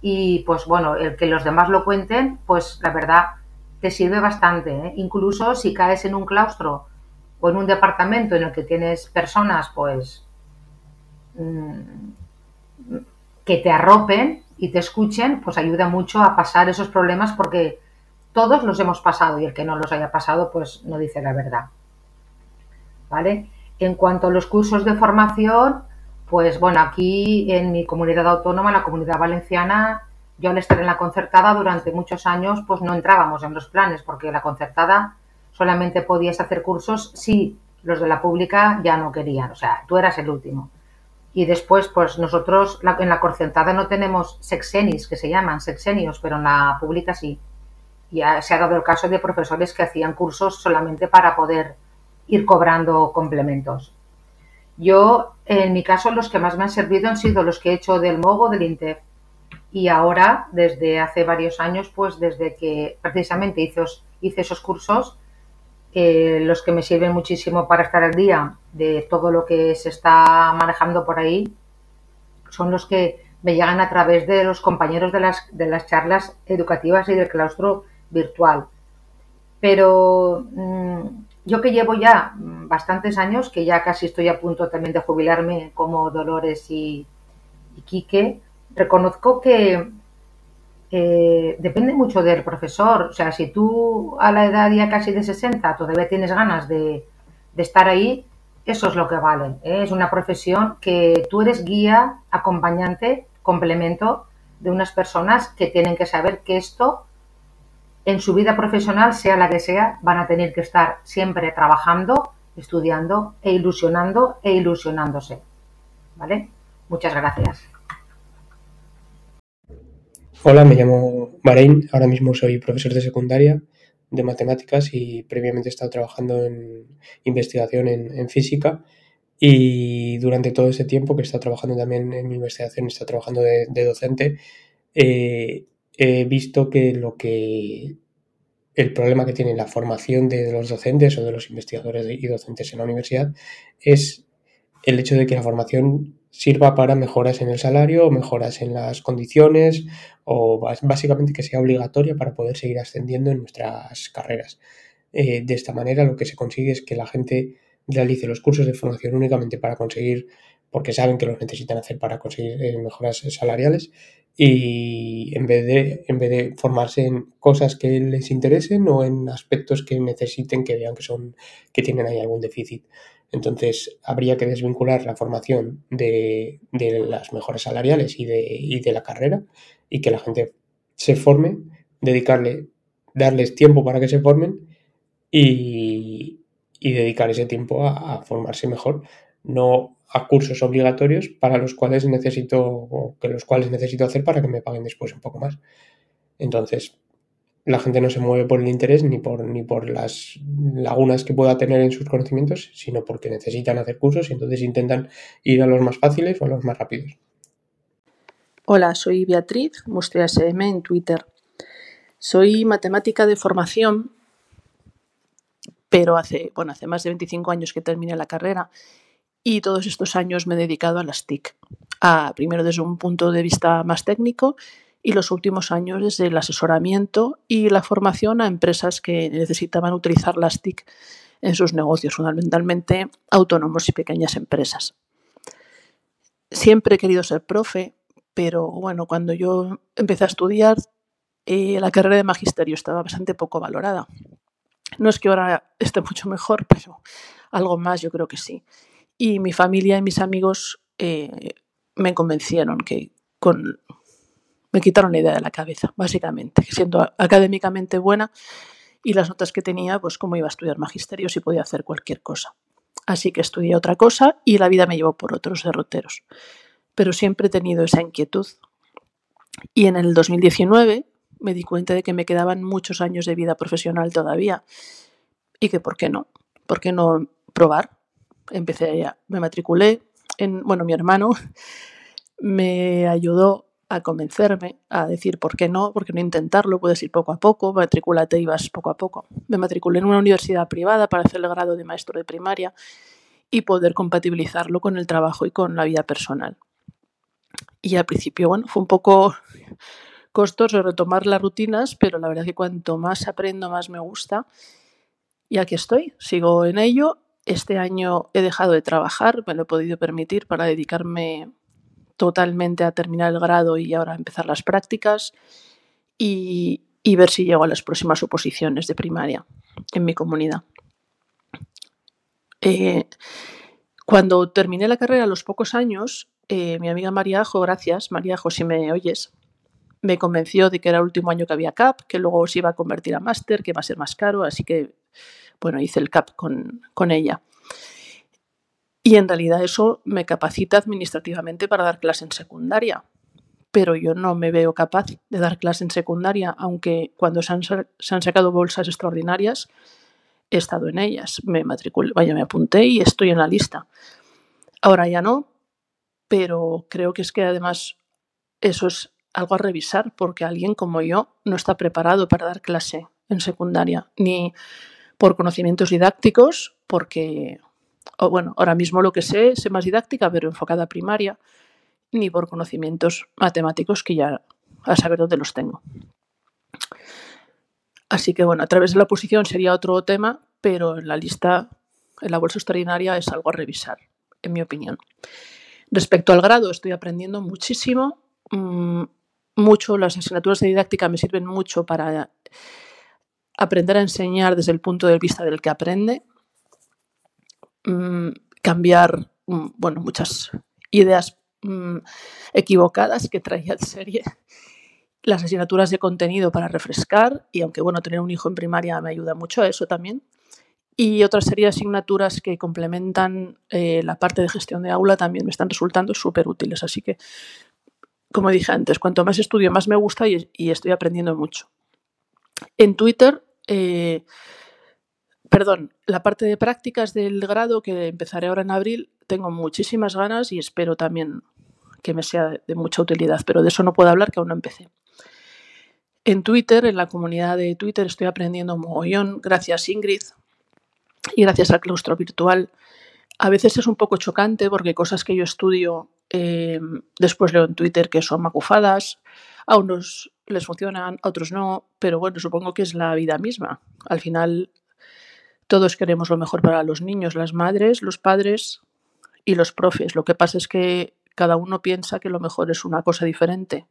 [SPEAKER 9] y pues bueno, el que los demás lo cuenten, pues la verdad te sirve bastante. ¿eh? Incluso si caes en un claustro o en un departamento en el que tienes personas pues mm, que te arropen y te escuchen, pues ayuda mucho a pasar esos problemas porque todos los hemos pasado y el que no los haya pasado pues no dice la verdad. ¿Vale? En cuanto a los cursos de formación, pues bueno, aquí en mi comunidad autónoma, la comunidad valenciana, yo al estar en la concertada durante muchos años, pues no entrábamos en los planes, porque la concertada solamente podías hacer cursos si los de la pública ya no querían, o sea, tú eras el último. Y después, pues nosotros en la concertada no tenemos sexenis, que se llaman sexenios, pero en la pública sí. Y se ha dado el caso de profesores que hacían cursos solamente para poder ir cobrando complementos. Yo, en mi caso, los que más me han servido han sido los que he hecho del MOGO, del INTEF, y ahora, desde hace varios años, pues desde que precisamente hice, hice esos cursos, los que me sirven muchísimo para estar al día de todo lo que se está manejando por ahí, son los que me llegan a través de los compañeros de las, de las charlas educativas y del claustro virtual. Pero mm, yo que llevo ya bastantes años, que ya casi estoy a punto también de jubilarme como Dolores y, y Quique, reconozco que eh, depende mucho del profesor. O sea, si tú a la edad ya casi de 60 todavía tienes ganas de, estar ahí, eso es lo que vale. ¿eh? Es una profesión que tú eres guía, acompañante, complemento de unas personas que tienen que saber que esto en su vida profesional, sea la que sea, van a tener que estar siempre trabajando, estudiando e ilusionando e ilusionándose. ¿Vale? Muchas gracias.
[SPEAKER 10] Hola, me llamo Bahrein, ahora mismo soy profesor de secundaria de matemáticas y previamente he estado trabajando en investigación en, física. Y durante todo ese tiempo que he estado trabajando también en mi investigación, he estado trabajando de, docente, eh, he visto que lo que el problema que tiene la formación de los docentes o de los investigadores y docentes en la universidad es el hecho de que la formación sirva para mejoras en el salario mejoras en las condiciones o básicamente que sea obligatoria para poder seguir ascendiendo en nuestras carreras. Eh, de esta manera lo que se consigue es que la gente realice los cursos de formación únicamente para conseguir, porque saben que los necesitan hacer para conseguir eh, mejoras salariales y en vez, de, en vez de formarse en cosas que les interesen o en aspectos que necesiten que vean que son que tienen ahí algún déficit. Entonces, habría que desvincular la formación de, las mejoras salariales y de, de, la carrera y que la gente se forme, dedicarle, darles tiempo para que se formen y, dedicar ese tiempo a, formarse mejor, no a cursos obligatorios para los cuales necesito, que los cuales necesito hacer para que me paguen después un poco más. Entonces, la gente no se mueve por el interés ni por, ni por las lagunas que pueda tener en sus conocimientos, sino porque necesitan hacer cursos y entonces intentan ir a los más fáciles o a los más rápidos.
[SPEAKER 11] Hola, soy Beatriz, Mustria SM en Twitter. Soy matemática de formación, pero hace, bueno, hace más de 25 años que terminé la carrera y todos estos años me he dedicado a las TIC. A, primero desde un punto de vista más técnico y los últimos años desde el asesoramiento y la formación a empresas que necesitaban utilizar las TIC en sus negocios, fundamentalmente autónomos y pequeñas empresas. Siempre he querido ser profe, pero bueno, cuando yo empecé a estudiar, eh, la carrera de magisterio estaba bastante poco valorada. No es que ahora esté mucho mejor, pero algo más yo creo que sí. Y mi familia y mis amigos eh, me convencieron que con me quitaron la idea de la cabeza, básicamente, siendo académicamente buena y las notas que tenía, pues como iba a estudiar magisterio si podía hacer cualquier cosa. Así que estudié otra cosa y la vida me llevó por otros derroteros. Pero siempre he tenido esa inquietud. Y en el 2019 me di cuenta de que me quedaban muchos años de vida profesional todavía y que por qué no, por qué no probar. Empecé ya, me matriculé en, bueno, mi hermano me ayudó a convencerme, a decir por qué no, por qué no intentarlo, puedes ir poco a poco, matricúlate y vas poco a poco. Me matriculé en una universidad privada para hacer el grado de maestro de primaria y poder compatibilizarlo con el trabajo y con la vida personal. Y al principio, bueno, fue un poco costoso retomar las rutinas, pero la verdad es que cuanto más aprendo, más me gusta. Y aquí estoy, sigo en ello. Este año he dejado de trabajar, me lo he podido permitir para dedicarme totalmente a terminar el grado y ahora empezar las prácticas y, ver si llego a las próximas oposiciones de primaria en mi comunidad. Eh, cuando terminé la carrera a los pocos años, eh, mi amiga María Ajo, gracias, María Ajo, si me oyes, me convenció de que era el último año que había CAP, que luego se iba a convertir a máster, que va a ser más caro, así que, bueno, hice el CAP con, con ella. Y en realidad eso me capacita administrativamente para dar clase en secundaria. Pero yo no me veo capaz de dar clase en secundaria, aunque cuando se han, sacado bolsas extraordinarias he estado en ellas. Me matriculé, vaya, me apunté y estoy en la lista. Ahora ya no, pero creo que es que además eso es algo a revisar porque alguien como yo no está preparado para dar clase en secundaria, ni por conocimientos didácticos, porque o bueno, ahora mismo lo que sé, sé más didáctica, pero enfocada a primaria, ni por conocimientos matemáticos que ya a saber dónde los tengo. Así que bueno, a través de la oposición sería otro tema, pero en la lista, en la bolsa extraordinaria es algo a revisar, en mi opinión. Respecto al grado, estoy aprendiendo muchísimo, mm, mucho, las asignaturas de didáctica me sirven mucho para aprender a enseñar desde el punto de vista del que aprende Mm, cambiar mm, bueno, muchas ideas mm, equivocadas que traía de serie. Las asignaturas de contenido para refrescar y aunque bueno, tener un hijo en primaria me ayuda mucho a eso también. Y otra serie de asignaturas que complementan eh, la parte de gestión de aula también me están resultando súper útiles. Así que, como dije antes, cuanto más estudio, más me gusta y, estoy aprendiendo mucho. En Twitter eh, perdón, la parte de prácticas del grado que empezaré ahora en abril, tengo muchísimas ganas y espero también que me sea de mucha utilidad, pero de eso no puedo hablar que aún no empecé. En Twitter, en la comunidad de Twitter, estoy aprendiendo mogollón, gracias Ingrid y gracias al claustro virtual. A veces es un poco chocante porque cosas que yo estudio eh, después leo en Twitter que son macufadas, a unos les funcionan, a otros no, pero bueno, supongo que es la vida misma. Al final todos queremos lo mejor para los niños, las madres, los padres y los profes. Lo que pasa es que cada uno piensa que lo mejor es una cosa diferente.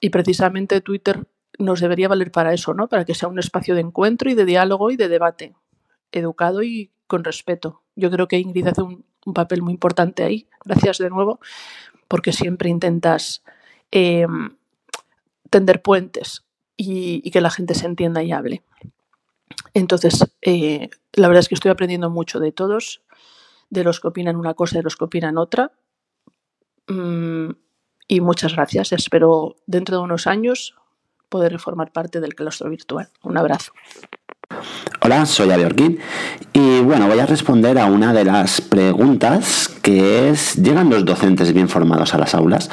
[SPEAKER 11] Y precisamente Twitter nos debería valer para eso, ¿no? Para que sea un espacio de encuentro y de diálogo y de debate, educado y con respeto. Yo creo que Ingrid hace un, papel muy importante ahí. Gracias de nuevo, porque siempre intentas em, tender puentes y, que la gente se entienda y hable. Entonces, eh, la verdad es que estoy aprendiendo mucho de todos, de los que opinan una cosa y de los que opinan otra. Mm, y muchas gracias. Espero dentro de unos años poder formar parte del claustro virtual. Un abrazo.
[SPEAKER 12] Hola, soy Adeorquín y bueno, voy a responder a una de las preguntas que es, ¿llegan los docentes bien formados a las aulas?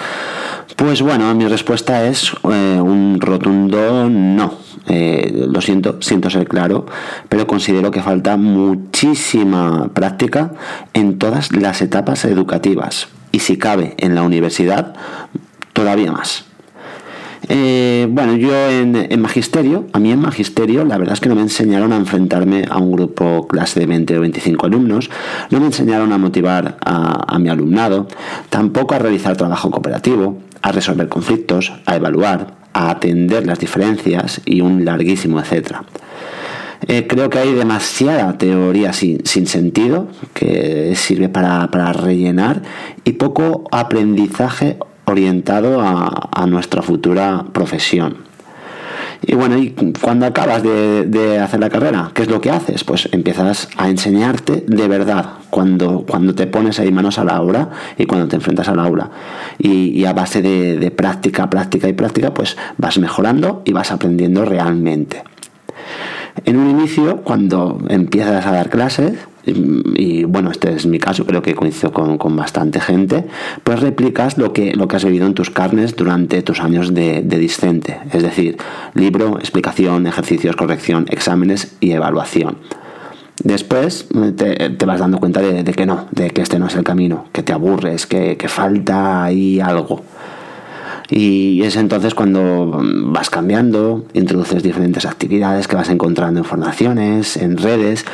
[SPEAKER 12] Pues bueno, mi respuesta es eh, un rotundo no. Eh, lo siento, siento ser claro, pero considero que falta muchísima práctica en todas las etapas educativas y si cabe en la universidad, todavía más. Eh, bueno, yo en, magisterio, a mí en magisterio, la verdad es que no me enseñaron a enfrentarme a un grupo clase de 20 o 25 alumnos, no me enseñaron a motivar a, mi alumnado, tampoco a realizar trabajo cooperativo, a resolver conflictos, a evaluar, a atender las diferencias y un larguísimo etcétera. Eh, creo que hay demasiada teoría sin, sentido que sirve para, para rellenar y poco aprendizaje orientado a, nuestra futura profesión. Y bueno, y cuando acabas de, hacer la carrera, ¿qué es lo que haces? Pues empiezas a enseñarte de verdad cuando, cuando te pones ahí manos a la obra y cuando te enfrentas a la aula. Y, a base de, de, práctica, práctica y práctica, pues vas mejorando y vas aprendiendo realmente. En un inicio, cuando empiezas a dar clases, y, bueno, este es mi caso, creo que coincido con, bastante gente, pues replicas lo que, lo que has vivido en tus carnes durante tus años de, discente, es decir, libro, explicación, ejercicios, corrección, exámenes y evaluación. Después te, vas dando cuenta de, que no, de que este no es el camino, que te aburres, que falta ahí algo. Y es entonces cuando vas cambiando, introduces diferentes actividades que vas encontrando en formaciones, en redes,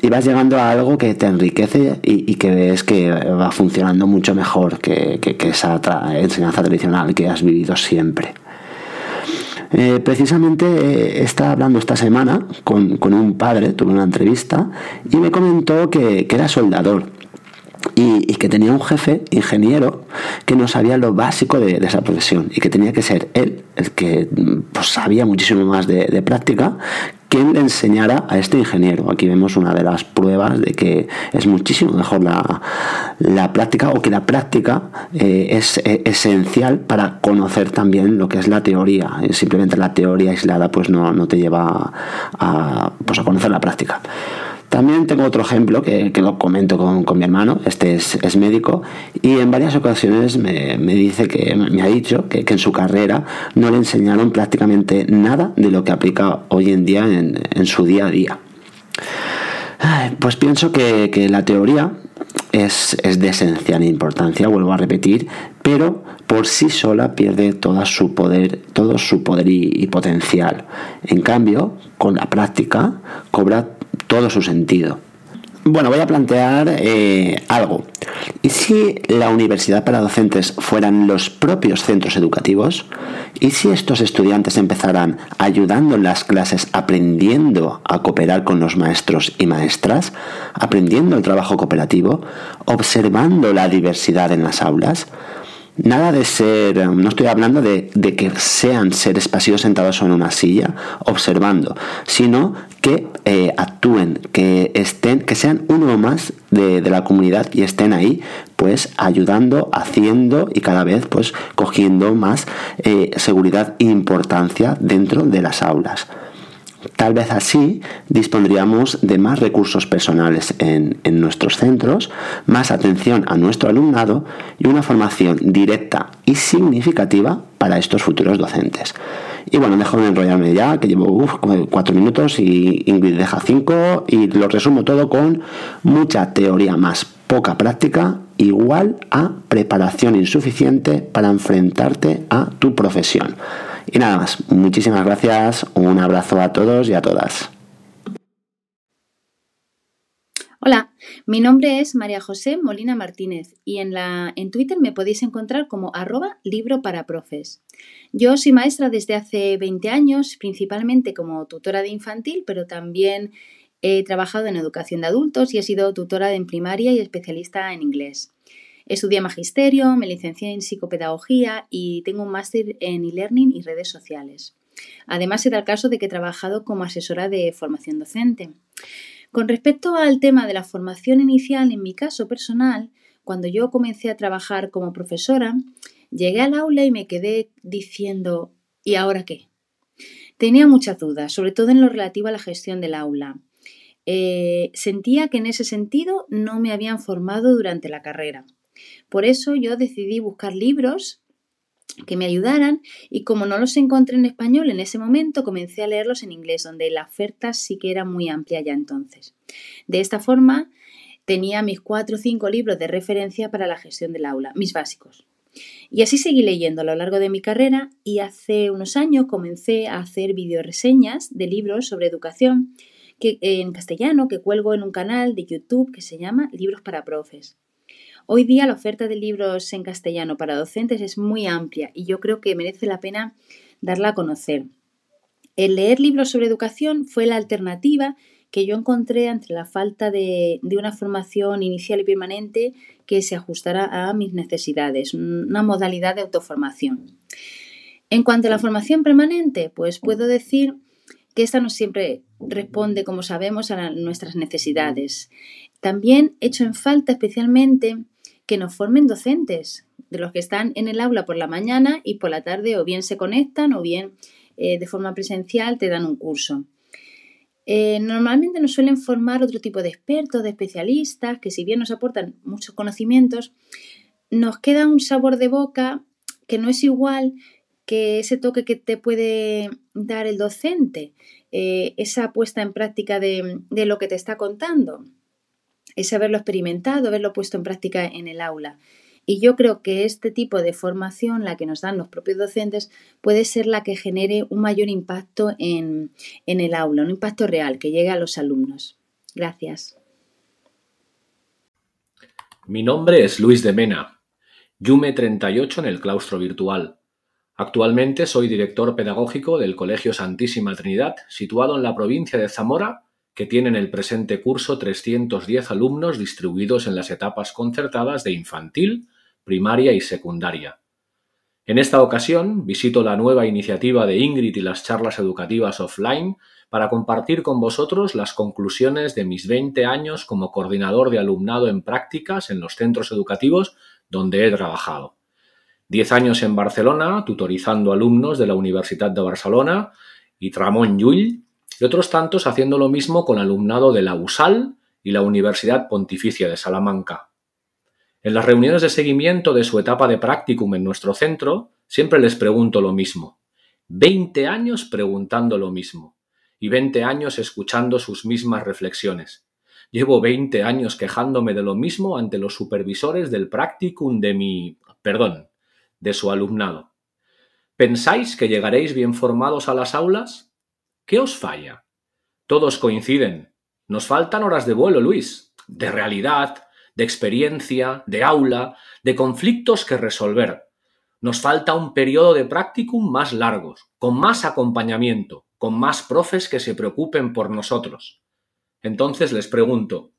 [SPEAKER 12] y vas llegando a algo que te enriquece y, que ves que va funcionando mucho mejor que, esa enseñanza tradicional que has vivido siempre. Eh, precisamente eh, estaba hablando esta semana con, un padre, tuve una entrevista, y me comentó que era soldador y, que tenía un jefe ingeniero que no sabía lo básico de, esa profesión y que tenía que ser él el que pues, sabía muchísimo más de, práctica quien le enseñara a este ingeniero. Aquí vemos una de las pruebas de que es muchísimo mejor la, práctica o que la práctica eh, es eh, esencial para conocer también lo que es la teoría. Simplemente la teoría aislada pues no, no te lleva a, pues, a conocer la práctica. También tengo otro ejemplo que, lo comento con, mi hermano, este es, médico, y en varias ocasiones me, dice que, me ha dicho que, en su carrera no le enseñaron prácticamente nada de lo que aplica hoy en día en, su día a día. Pues pienso que, la teoría es, de esencial importancia, vuelvo a repetir, pero por sí sola pierde todo su poder, todo su poder y potencial. En cambio, con la práctica cobra todo su sentido. Bueno, voy a plantear eh, algo. ¿Y si la universidad para docentes fueran los propios centros educativos? ¿Y si estos estudiantes empezaran ayudando en las clases, aprendiendo a cooperar con los maestros y maestras, aprendiendo el trabajo cooperativo, observando la diversidad en las aulas? Nada de ser, no estoy hablando de, que sean seres pasivos sentados en una silla observando, sino que eh, actúen, que estén, que sean uno más de, la comunidad y estén ahí, pues ayudando, haciendo y cada vez pues cogiendo más eh, seguridad e importancia dentro de las aulas. Tal vez así dispondríamos de más recursos personales en, nuestros centros, más atención a nuestro alumnado y una formación directa y significativa para estos futuros docentes. Y bueno, dejo de enrollarme ya, que llevo cuatro minutos y Ingrid deja cinco y lo resumo todo con mucha teoría más poca práctica igual a preparación insuficiente para enfrentarte a tu profesión. Y nada más, muchísimas gracias, un abrazo a todos y a todas.
[SPEAKER 13] Hola, mi nombre es María José Molina Martínez y en, la, en Twitter me podéis encontrar como arroba libro para profes. Yo soy maestra desde hace 20 años, principalmente como tutora de infantil, pero también he trabajado en educación de adultos y he sido tutora en primaria y especialista en inglés. Estudié magisterio, me licencié en psicopedagogía y tengo un máster en e-learning y redes sociales. Además, se da el caso de que he trabajado como asesora de formación docente. Con respecto al tema de la formación inicial, en mi caso personal, cuando yo comencé a trabajar como profesora, llegué al aula y me quedé diciendo ¿y ahora qué? Tenía muchas dudas, sobre todo en lo relativo a la gestión del aula. Eh, sentía que en ese sentido no me habían formado durante la carrera. Por eso yo decidí buscar libros que me ayudaran y como no los encontré en español en ese momento comencé a leerlos en inglés, donde la oferta sí que era muy amplia ya entonces. De esta forma tenía mis cuatro o cinco libros de referencia para la gestión del aula, mis básicos. Y así seguí leyendo a lo largo de mi carrera y hace unos años comencé a hacer videoreseñas de libros sobre educación que, en castellano que cuelgo en un canal de YouTube que se llama Libros para Profes. Hoy día la oferta de libros en castellano para docentes es muy amplia y yo creo que merece la pena darla a conocer. El leer libros sobre educación fue la alternativa que yo encontré ante la falta de, una formación inicial y permanente que se ajustara a mis necesidades, una modalidad de autoformación. En cuanto a la formación permanente, pues puedo decir que esta no siempre responde, como sabemos, a nuestras necesidades. También he hecho en falta especialmente que nos formen docentes, de los que están en el aula por la mañana y por la tarde o bien se conectan o bien eh, de forma presencial te dan un curso. Eh, normalmente nos suelen formar otro tipo de expertos, de especialistas, que si bien nos aportan muchos conocimientos, nos queda un sabor de boca que no es igual que ese toque que te puede dar el docente, eh, esa puesta en práctica de, de lo que te está contando es haberlo experimentado, haberlo puesto en práctica en el aula. Y yo creo que este tipo de formación, la que nos dan los propios docentes, puede ser la que genere un mayor impacto en, el aula, un impacto real que llegue a los alumnos. Gracias.
[SPEAKER 14] Mi nombre es Luis de Mena, Yume 38 en el claustro virtual. Actualmente soy director pedagógico del Colegio Santísima Trinidad, situado en la provincia de Zamora que tienen el presente curso 310 alumnos distribuidos en las etapas concertadas de infantil, primaria y secundaria. En esta ocasión visito la nueva iniciativa de Ingrid y las charlas educativas offline para compartir con vosotros las conclusiones de mis 20 años como coordinador de alumnado en prácticas en los centros educativos donde he trabajado. 10 años en Barcelona, tutorizando alumnos de la Universidad de Barcelona y Ramón Llull, y otros tantos haciendo lo mismo con alumnado de la USAL y la Universidad Pontificia de Salamanca. En las reuniones de seguimiento de su etapa de practicum en nuestro centro, siempre les pregunto lo mismo. Veinte años preguntando lo mismo y veinte años escuchando sus mismas reflexiones. Llevo veinte años quejándome de lo mismo ante los supervisores del practicum de mi... perdón, de su alumnado. ¿Pensáis que llegaréis bien formados a las aulas? ¿Qué os falla? Todos coinciden. Nos faltan horas de vuelo, Luis, de realidad, de experiencia, de aula, de conflictos que resolver. Nos falta un periodo de practicum más largos, con más acompañamiento, con más profes que se preocupen por nosotros. Entonces les pregunto,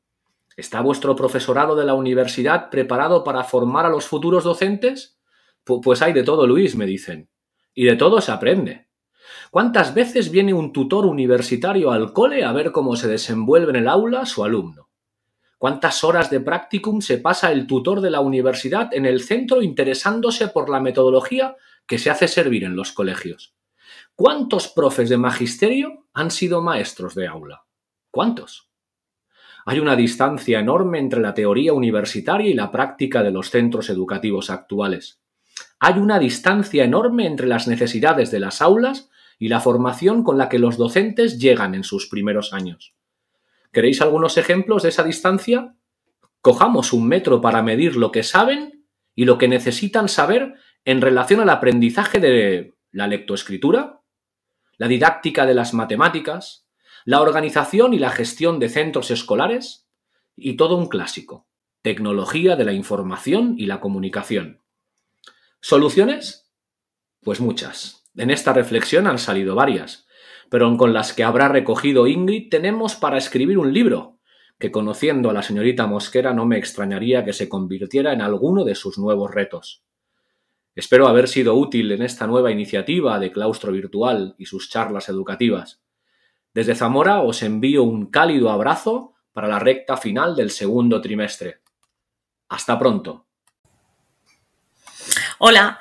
[SPEAKER 14] ¿está vuestro profesorado de la universidad preparado para formar a los futuros docentes? Pues hay de todo, Luis, me dicen. Y de todo se aprende. ¿Cuántas veces viene un tutor universitario al cole a ver cómo se desenvuelve en el aula su alumno? ¿Cuántas horas de practicum se pasa el tutor de la universidad en el centro interesándose por la metodología que se hace servir en los colegios? ¿Cuántos profes de magisterio han sido maestros de aula? ¿Cuántos? Hay una distancia enorme entre la teoría universitaria y la práctica de los centros educativos actuales. Hay una distancia enorme entre las necesidades de las aulas y la formación con la que los docentes llegan en sus primeros años. ¿Queréis algunos ejemplos de esa distancia? Cojamos un metro para medir lo que saben y lo que necesitan saber en relación al aprendizaje de la lectoescritura, la didáctica de las matemáticas, la organización y la gestión de centros escolares y todo un clásico, tecnología de la información y la comunicación. ¿Soluciones? Pues muchas. En esta reflexión han salido varias, pero con las que habrá recogido Ingrid tenemos para escribir un libro, que conociendo a la señorita Mosquera no me extrañaría que se convirtiera en alguno de sus nuevos retos. Espero haber sido útil en esta nueva iniciativa de claustro virtual y sus charlas educativas. Desde Zamora os envío un cálido abrazo para la recta final del segundo trimestre. Hasta pronto.
[SPEAKER 15] Hola,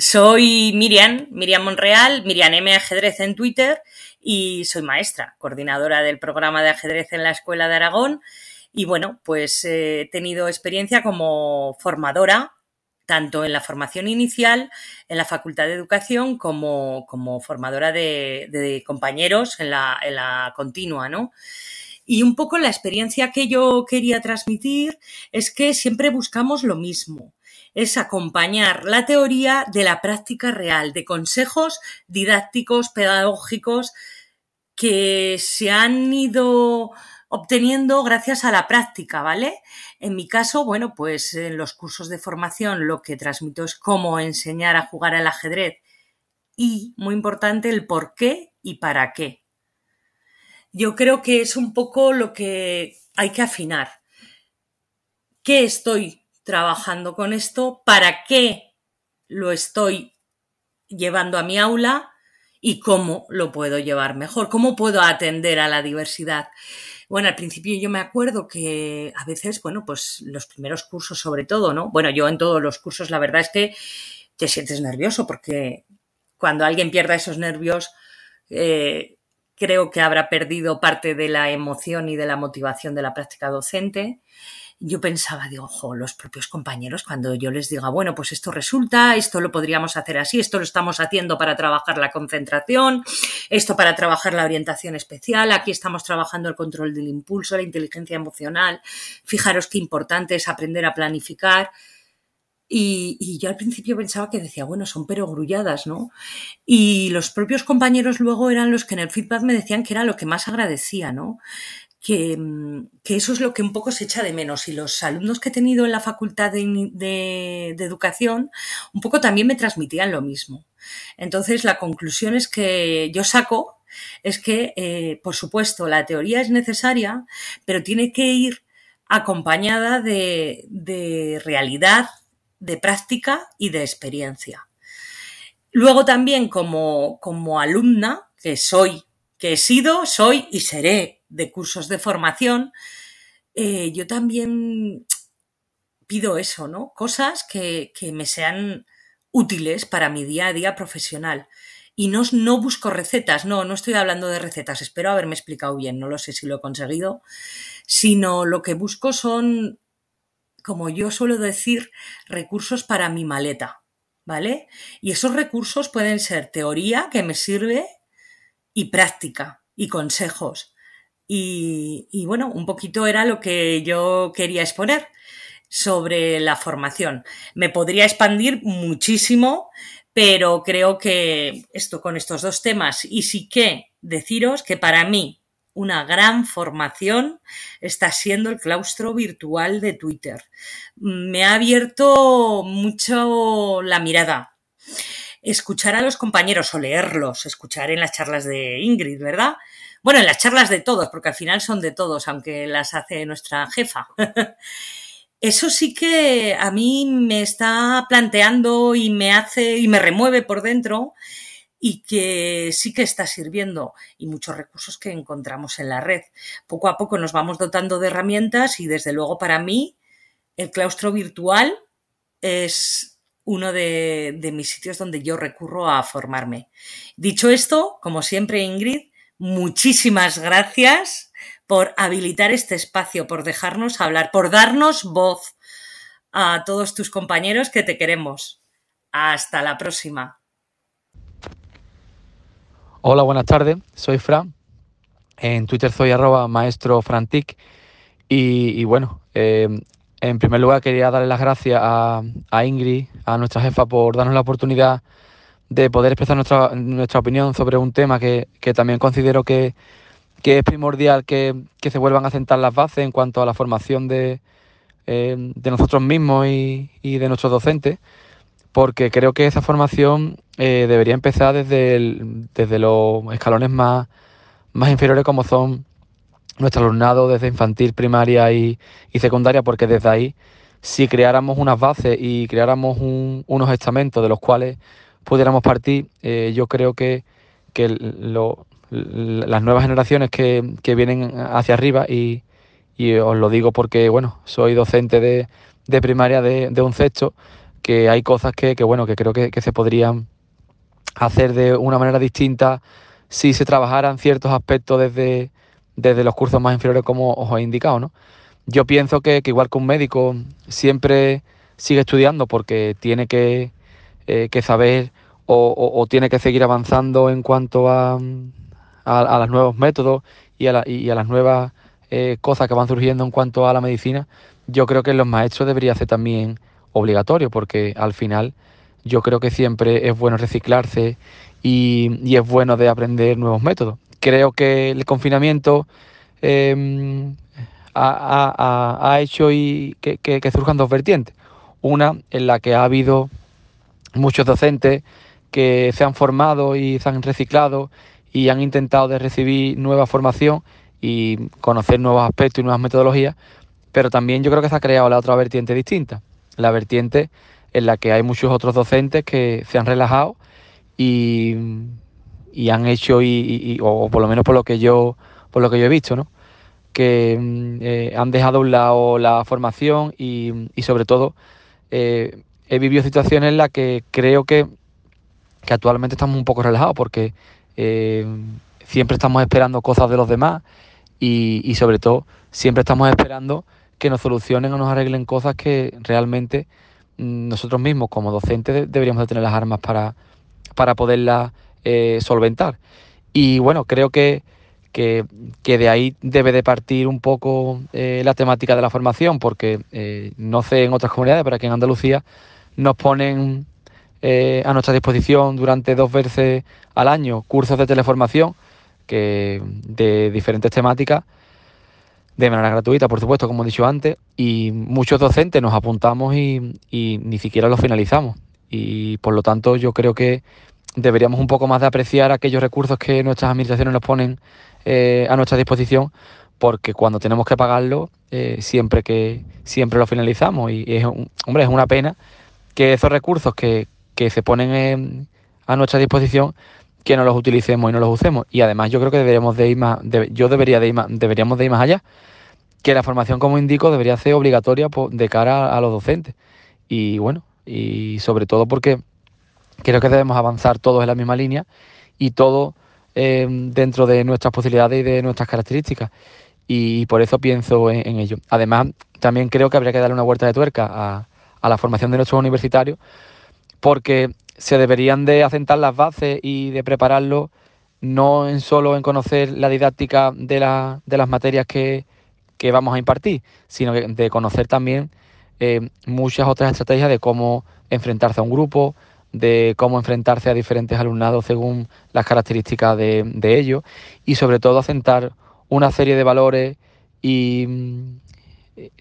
[SPEAKER 15] soy Miriam, Miriam Monreal, Miriam M. Ajedrez en Twitter y soy maestra, coordinadora del programa de ajedrez en la Escuela de Aragón. Y bueno, pues he tenido experiencia como formadora tanto en la formación inicial, en la Facultad de Educación, como, como formadora de, compañeros en la, en la continua, ¿no? Y un poco la experiencia que yo quería transmitir es que siempre buscamos lo mismo, es acompañar la teoría de la práctica real, de consejos didácticos, pedagógicos que se han ido obteniendo gracias a la práctica, ¿vale? En mi caso, bueno, pues en los cursos de formación lo que transmito es cómo enseñar a jugar al ajedrez y, muy importante, el por qué y para qué. Yo creo que es un poco lo que hay que afinar. ¿Qué estoy trabajando con esto? ¿Para qué lo estoy llevando a mi aula? ¿Y cómo lo puedo llevar mejor? ¿Cómo puedo atender a la diversidad? Bueno, al principio yo me acuerdo que a veces, bueno, pues los primeros cursos sobre todo, ¿no? Bueno, yo en todos los cursos la verdad es que te sientes nervioso porque cuando alguien pierda esos nervios, eh, creo que habrá perdido parte de la emoción y de la motivación de la práctica docente yo pensaba, digo, ojo, los propios compañeros, cuando yo les diga, bueno, pues esto resulta, esto lo podríamos hacer así, esto lo estamos haciendo para trabajar la concentración, esto para trabajar la orientación especial, aquí estamos trabajando el control del impulso, la inteligencia emocional, fijaros qué importante es aprender a planificar. Y, yo al principio pensaba que decía, bueno, son pero grulladas, ¿no? Y los propios compañeros luego eran los que en el feedback me decían que era lo que más agradecía, ¿no? Mm, que, eso es lo que un poco se echa de menos. Y los alumnos que he tenido en la Facultad de, Educación un poco también me transmitían lo mismo. Entonces, la conclusión es que yo saco es que, eh, por supuesto, la teoría es necesaria, pero tiene que ir acompañada de, de realidad, de práctica y de experiencia. Luego también como, como alumna, que soy, que he sido, soy y seré de cursos de formación, eh, yo también pido eso, ¿no? Cosas que, me sean útiles para mi día a día profesional. Y no, no busco recetas, no, no estoy hablando de recetas, espero haberme explicado bien, no lo sé si lo he conseguido, sino lo que busco son, como yo suelo decir, recursos para mi maleta, ¿vale? Y esos recursos pueden ser teoría que me sirve y práctica y consejos. Y, bueno, un poquito era lo que yo quería exponer sobre la formación. Me podría expandir muchísimo, pero creo que esto con estos dos temas y sí que deciros que para mí una gran formación está siendo el claustro virtual de Twitter. Me ha abierto mucho la mirada. Escuchar a los compañeros o leerlos, escuchar en las charlas de Ingrid, ¿verdad? Bueno, en las charlas de todos, porque al final son de todos, aunque las hace nuestra jefa. Eso sí que a mí me está planteando y me hace y me remueve por dentro y que sí que está sirviendo y muchos recursos que encontramos en la red. Poco a poco nos vamos dotando de herramientas y desde luego para mí el claustro virtual es uno de, de mis sitios donde yo recurro a formarme. Dicho esto, como siempre Ingrid, muchísimas gracias por habilitar este espacio, por dejarnos hablar, por darnos voz a todos tus compañeros que te queremos. Hasta la próxima.
[SPEAKER 16] Hola, buenas tardes. Soy Fran. En Twitter soy arroba maestro y bueno, eh, en primer lugar quería darle las gracias a, a, Ingrid, a nuestra jefa, por darnos la oportunidad de poder expresar nuestra, nuestra opinión sobre un tema que, que también considero que, que es primordial que, que, se vuelvan a sentar las bases en cuanto a la formación de, eh, de nosotros mismos y, y, de nuestros docentes, porque creo que esa formación eh, debería empezar desde, desde los escalones más, más inferiores como son nuestro alumnado desde infantil, primaria y, y, secundaria, porque desde ahí, si creáramos unas bases y creáramos un, unos estamentos de los cuales pudiéramos partir, eh, yo creo que, que las nuevas generaciones que, que, vienen hacia arriba, y, y, os lo digo porque, bueno, soy docente de, de primaria de, de, un sexto, que hay cosas que, que bueno, que creo que, que se podrían hacer de una manera distinta si se trabajaran ciertos aspectos desde, desde los cursos más inferiores como os he indicado, ¿no? Yo pienso que, que igual que un médico siempre sigue estudiando porque tiene que, eh, que saber o, tiene que seguir avanzando en cuanto a, a, los nuevos métodos y a, la, las nuevas eh, cosas que van surgiendo en cuanto a la medicina, yo creo que los maestros debería ser también obligatorio porque al final yo creo que siempre es bueno reciclarse y, es bueno de aprender nuevos métodos. Creo que el confinamiento eh, ha, ha, hecho que, que, surjan dos vertientes. Una en la que ha habido muchos docentes que se han formado y se han reciclado y han intentado de recibir nueva formación y conocer nuevos aspectos y nuevas metodologías, pero también yo creo que se ha creado la otra vertiente distinta, la vertiente en la que hay muchos otros docentes que se han relajado y, y han hecho, y, o por lo menos por lo que yo, por lo que yo he visto, ¿no? que eh, han dejado a un lado la formación y, y sobre todo eh, he vivido situaciones en las que creo que, que actualmente estamos un poco relajados porque eh, siempre estamos esperando cosas de los demás y, y, sobre todo siempre estamos esperando que nos solucionen o nos arreglen cosas que realmente nosotros mismos como docentes deberíamos de tener las armas para, para poderlas eh, solventar. Y bueno, creo que, que, que, de ahí debe de partir un poco eh, la temática de la formación, porque no sé en otras comunidades, pero aquí en Andalucía nos ponen eh, a nuestra disposición durante dos veces al año cursos de teleformación que, de diferentes temáticas de manera gratuita, por supuesto, como he dicho antes, y muchos docentes nos apuntamos y, y ni siquiera lo finalizamos. Y por lo tanto yo creo que deberíamos un poco más de apreciar aquellos recursos que nuestras administraciones nos ponen eh, a nuestra disposición, porque cuando tenemos que pagarlo, eh, siempre que siempre lo finalizamos. Y es, un, hombre, es una pena que esos recursos que, que se ponen en, a nuestra disposición que no los utilicemos y no los usemos. Y además yo creo que deberíamos de ir más, yo debería de ir más, deberíamos de ir más allá que la formación, como indico, debería ser obligatoria de cara a los docentes. Y bueno, y sobre todo porque creo que debemos avanzar todos en la misma línea y todo eh, dentro de nuestras posibilidades y de nuestras características. Y por eso pienso en, en, ello. Además, también creo que habría que darle una vuelta de tuerca a, a la formación de nuestros universitarios, porque se deberían de asentar las bases y de prepararlo no en solo en conocer la didáctica de, de las materias que, que vamos a impartir, sino de conocer también eh, muchas otras estrategias de cómo enfrentarse a un grupo, de cómo enfrentarse a diferentes alumnados según las características de, de ellos y sobre todo asentar una serie de valores y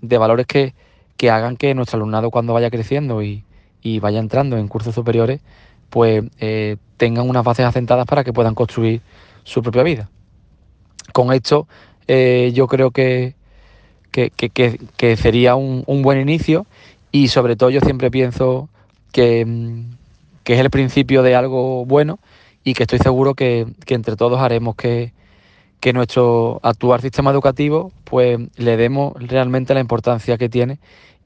[SPEAKER 16] de valores que, que hagan que nuestro alumnado cuando vaya creciendo y, y vaya entrando en cursos superiores pues eh, tengan unas bases asentadas para que puedan construir su propia vida. Con esto eh, yo creo que, que, que, que sería un, un, buen inicio y sobre todo yo siempre pienso que, que, es el principio de algo bueno y que estoy seguro que, entre todos haremos que, nuestro actual sistema educativo pues le demos realmente la importancia que tiene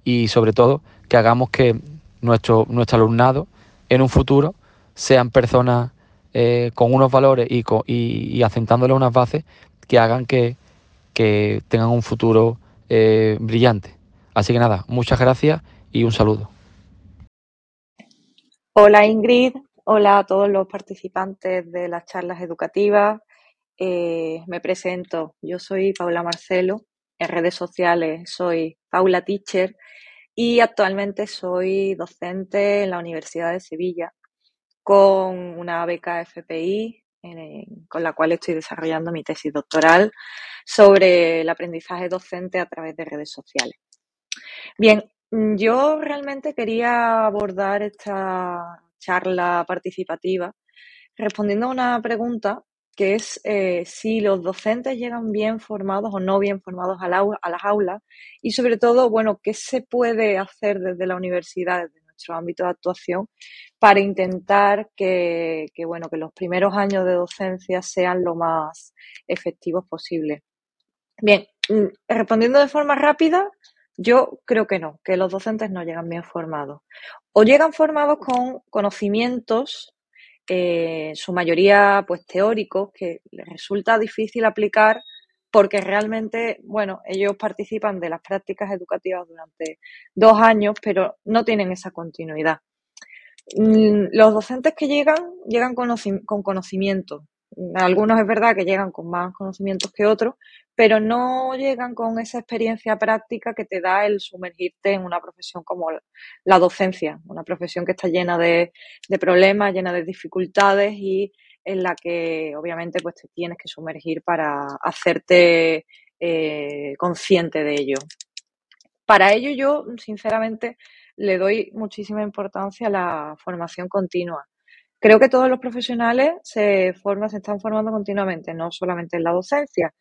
[SPEAKER 16] y sobre todo que hagamos que nuestro, nuestro alumnado en un futuro sean personas eh, con unos valores y, y, y unas bases que hagan que, que tengan un futuro eh, brillante. Así que nada, muchas gracias y un saludo.
[SPEAKER 17] Hola Ingrid, Hola a todos los participantes de las charlas educativas. Eh, me presento, yo soy Paula Marcelo, en redes sociales soy Paula Teacher y actualmente soy docente en la Universidad de Sevilla con una beca FPI con la cual estoy desarrollando mi tesis doctoral sobre el aprendizaje docente a través de redes sociales. Bien, yo realmente quería abordar esta charla participativa respondiendo a una pregunta que es eh, si los docentes llegan bien formados o no bien formados a, a, las aulas y sobre todo, bueno, qué se puede hacer desde la universidad, desde nuestro ámbito de actuación, para intentar que, que, bueno, que los primeros años de docencia sean lo más efectivos posible. Bien, mm, respondiendo de forma rápida, yo creo que no, que los docentes no llegan bien formados. O llegan formados con conocimientos, eh, su mayoría pues teóricos, que les resulta difícil aplicar porque realmente, bueno, ellos participan de las prácticas educativas durante dos años, pero no tienen esa continuidad. Mm, los docentes que llegan, llegan con conocimiento, algunos es verdad que llegan con más conocimientos que otros, pero no llegan con esa experiencia práctica que te da el sumergirte en una profesión como la docencia, una profesión que está llena de, problemas, llena de dificultades y en la que obviamente pues te tienes que sumergir para hacerte eh, consciente de ello. Para ello yo, sinceramente, le doy muchísima importancia a la formación continua. Creo que todos los profesionales se forman, se están formando continuamente, no solamente en la docencia.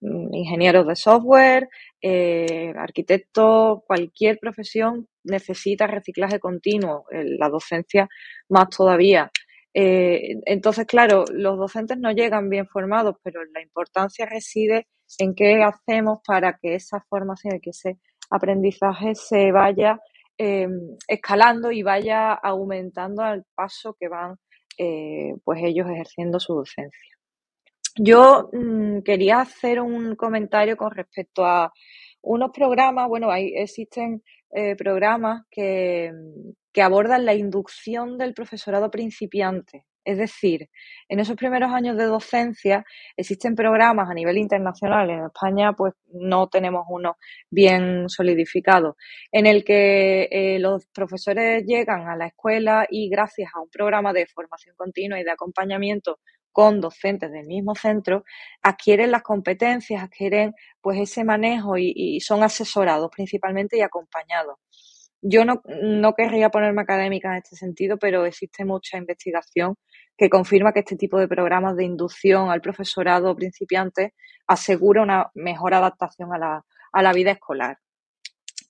[SPEAKER 17] Mm, ingenieros de software, eh, arquitectos, cualquier profesión necesita reciclaje continuo, la docencia más todavía. Eh, entonces, claro, los docentes no llegan bien formados, pero la importancia reside en qué hacemos para que esa formación que ese aprendizaje se vaya eh, escalando y vaya aumentando al paso que van eh, pues ellos ejerciendo su docencia. Yo mm, quería hacer un comentario con respecto a unos programas, bueno, hay, existen eh, programas que, que abordan la inducción del profesorado principiante. Es decir, en esos primeros años de docencia existen programas a nivel internacional. En España, pues no tenemos uno bien solidificado, en el que eh, los profesores llegan a la escuela y gracias a un programa de formación continua y de acompañamiento con docentes del mismo centro, adquieren las competencias, adquieren pues ese manejo y son asesorados principalmente y acompañados. Yo no, no querría ponerme académica en este sentido, pero existe mucha investigación que confirma que este tipo de programas de inducción al profesorado principiante asegura una mejor adaptación a la, a la vida escolar.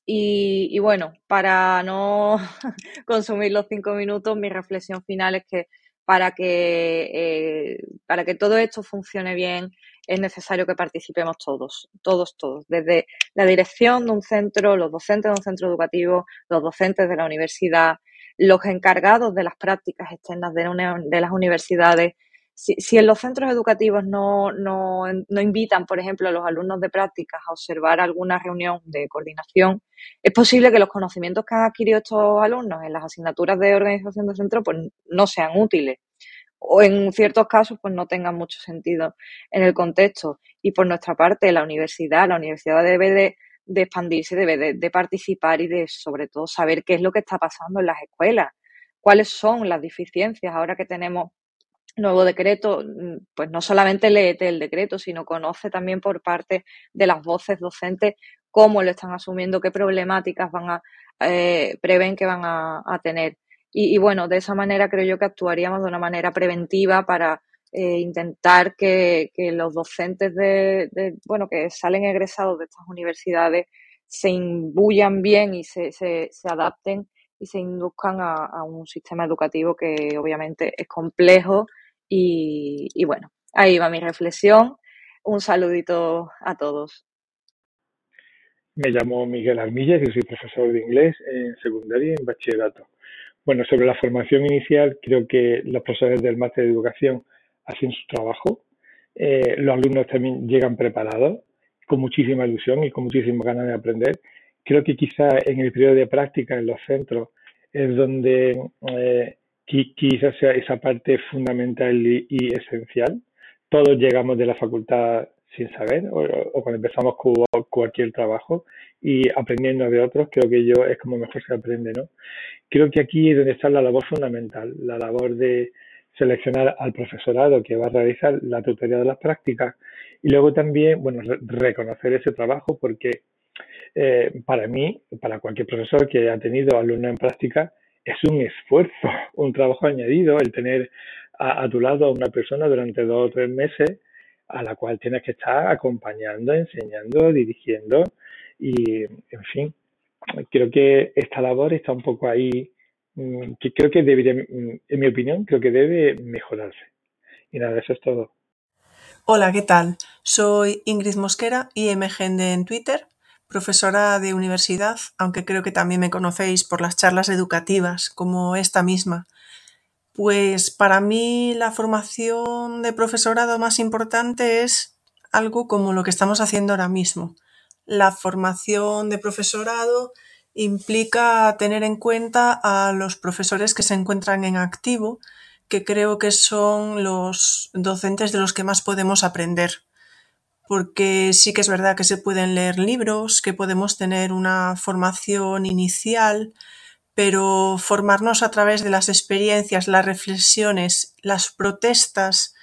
[SPEAKER 17] Y, y bueno, para no consumir los cinco minutos, mi reflexión final es que para que, eh, para que todo esto funcione bien es necesario que participemos todos, todos, todos, desde la dirección de un centro, los docentes de un centro educativo, los docentes de la universidad, los encargados de las prácticas externas de, de las universidades. Si, si, en los centros educativos no, no, no invitan, por ejemplo, a los alumnos de prácticas a observar alguna reunión de coordinación, es posible que los conocimientos que han adquirido estos alumnos en las asignaturas de organización de centro pues, no sean útiles o en ciertos casos pues no tengan mucho sentido en el contexto. Y por nuestra parte, la universidad, la universidad debe de, expandirse, debe de, participar y de sobre todo saber qué es lo que está pasando en las escuelas, cuáles son las deficiencias ahora que tenemos nuevo decreto, mm, pues no solamente leete el decreto, sino conoce también por parte de las voces docentes cómo lo están asumiendo, qué problemáticas van a eh, prevén que van a tener. Y, bueno, de esa manera creo yo que actuaríamos de una manera preventiva para eh, intentar que, los docentes de, bueno, que salen egresados de estas universidades se imbuyan bien y se, se, adapten y se induzcan a, un sistema educativo que obviamente es complejo y, y bueno, ahí va mi reflexión. Un saludito a todos.
[SPEAKER 18] Me llamo Miguel Armillas y soy profesor de inglés en secundaria y en bachillerato. Bueno, sobre la formación inicial, creo que los profesores del máster de educación hacen su trabajo. Eh, los alumnos también llegan preparados, con muchísima ilusión y con muchísimas ganas de aprender. Creo que quizá en el periodo de práctica en los centros es donde eh, quizás sea esa parte fundamental y, y, esencial. Todos llegamos de la facultad sin saber o, o cuando empezamos con cualquier trabajo y aprendiendo de otros, creo que yo es como mejor se aprende, ¿no? Creo que aquí es donde está la labor fundamental, la labor de seleccionar al profesorado que va a realizar la tutoría de las prácticas y luego también, bueno, reconocer ese trabajo porque eh, para mí, para cualquier profesor que haya tenido alumno en práctica, es un esfuerzo, un trabajo añadido el tener a, a tu lado a una persona durante dos o tres meses a la cual tienes que estar acompañando, enseñando, dirigiendo y, en fin, creo que esta labor está un poco ahí, que creo que debería, mm, en mi opinión, creo que debe mejorarse. Y nada, eso es todo.
[SPEAKER 1] Hola, ¿qué tal? Soy Ingrid Mosquera, IMGende en Twitter, profesora de universidad, aunque creo que también me conocéis por las charlas educativas, como esta misma. Pues para mí la formación de profesorado más importante es algo como lo que estamos haciendo ahora mismo. La formación de profesorado implica tener en cuenta a los profesores que se encuentran en activo, que creo que son los docentes de los que más podemos aprender. Porque sí que es verdad que se pueden leer libros, que podemos tener una formación inicial, pero formarnos a través de las experiencias, las reflexiones, las protestas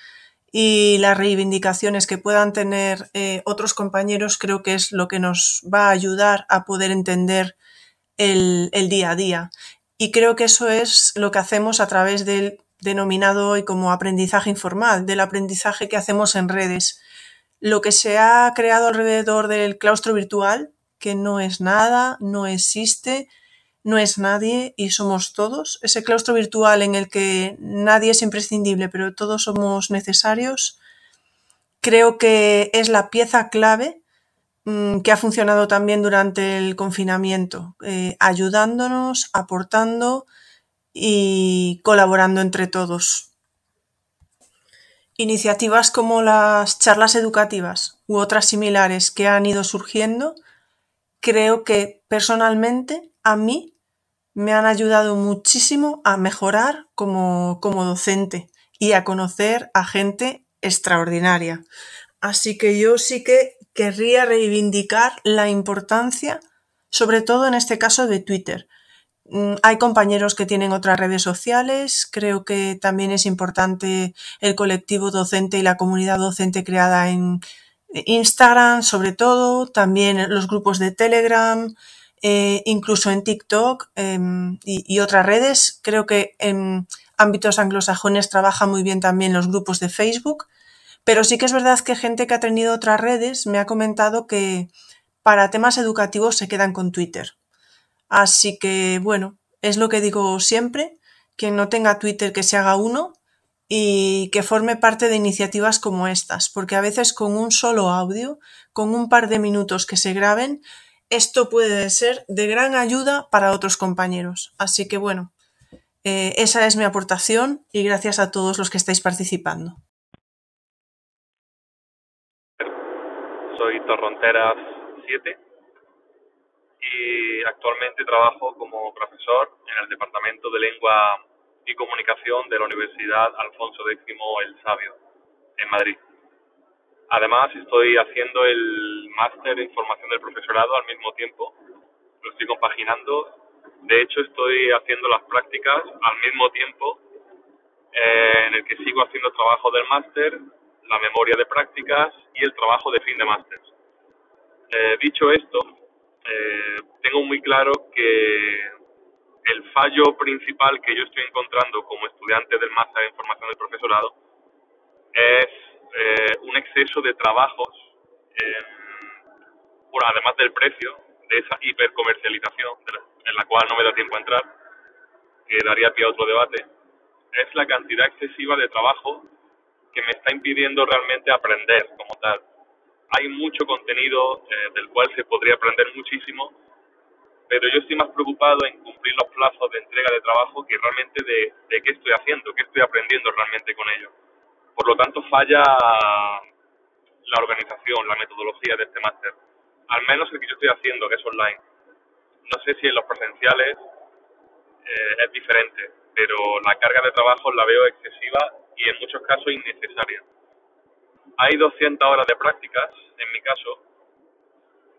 [SPEAKER 1] y las reivindicaciones que puedan tener eh, otros compañeros creo que es lo que nos va a ayudar a poder entender el, el día a día. Y creo que eso es lo que hacemos a través del denominado hoy como aprendizaje informal, del aprendizaje que hacemos en redes. Lo que se ha creado alrededor del claustro virtual, que no es nada, no existe, no es nadie y somos todos. Ese claustro virtual en el que nadie es imprescindible, pero todos somos necesarios, creo que es la pieza clave que ha funcionado también durante el confinamiento, eh, ayudándonos, aportando y colaborando entre todos. Iniciativas como las charlas educativas u otras similares que han ido surgiendo, creo que personalmente a mí me han ayudado muchísimo a mejorar como, como docente y a conocer a gente extraordinaria. Así que yo sí que querría reivindicar la importancia, sobre todo en este caso de Twitter. Mm, hay compañeros que tienen otras redes sociales, creo que también es importante el colectivo docente y la comunidad docente creada en Instagram, sobre todo, también los grupos de Telegram, eh, incluso en TikTok eh, y, y, otras redes. Creo que en ámbitos anglosajones trabaja muy bien también los grupos de Facebook, pero sí que es verdad que gente que ha tenido otras redes me ha comentado que para temas educativos se quedan con Twitter. Así que, bueno, es lo que digo siempre, quien no tenga Twitter que se haga uno y que forme parte de iniciativas como estas, porque a veces con un solo audio, con un par de minutos que se graben, esto puede ser de gran ayuda para otros compañeros. Así que bueno, eh, esa es mi aportación y gracias a todos los que estáis participando.
[SPEAKER 19] Soy Torronteras 7 y actualmente trabajo como profesor en el Departamento de Lengua y Comunicación de la Universidad Alfonso X el Sabio, en Madrid. Además, estoy haciendo el máster en formación del profesorado al mismo tiempo. Lo estoy compaginando. De hecho, estoy haciendo las prácticas al mismo tiempo eh, en el que sigo haciendo trabajo del máster, la memoria de prácticas y el trabajo de fin de máster. Eh, dicho esto, eh, tengo muy claro que el fallo principal que yo estoy encontrando como estudiante del máster en formación del profesorado es eh, un exceso de trabajos, bueno, además del precio, de esa hipercomercialización, en la cual no me da tiempo a entrar, que daría pie a otro debate, es la cantidad excesiva de trabajo que me está impidiendo realmente aprender como tal. Hay mucho contenido eh, del cual se podría aprender muchísimo, pero yo estoy más preocupado en cumplir los plazos de entrega de trabajo que realmente de, qué estoy haciendo, qué estoy aprendiendo realmente con ello. Por lo tanto, falla la organización, la metodología de este máster. Al menos el que yo estoy haciendo, que es online. No sé si en los presenciales eh, es diferente. pero la carga de trabajo la veo excesiva y en muchos casos innecesaria. Hay 200 horas de prácticas, en mi caso.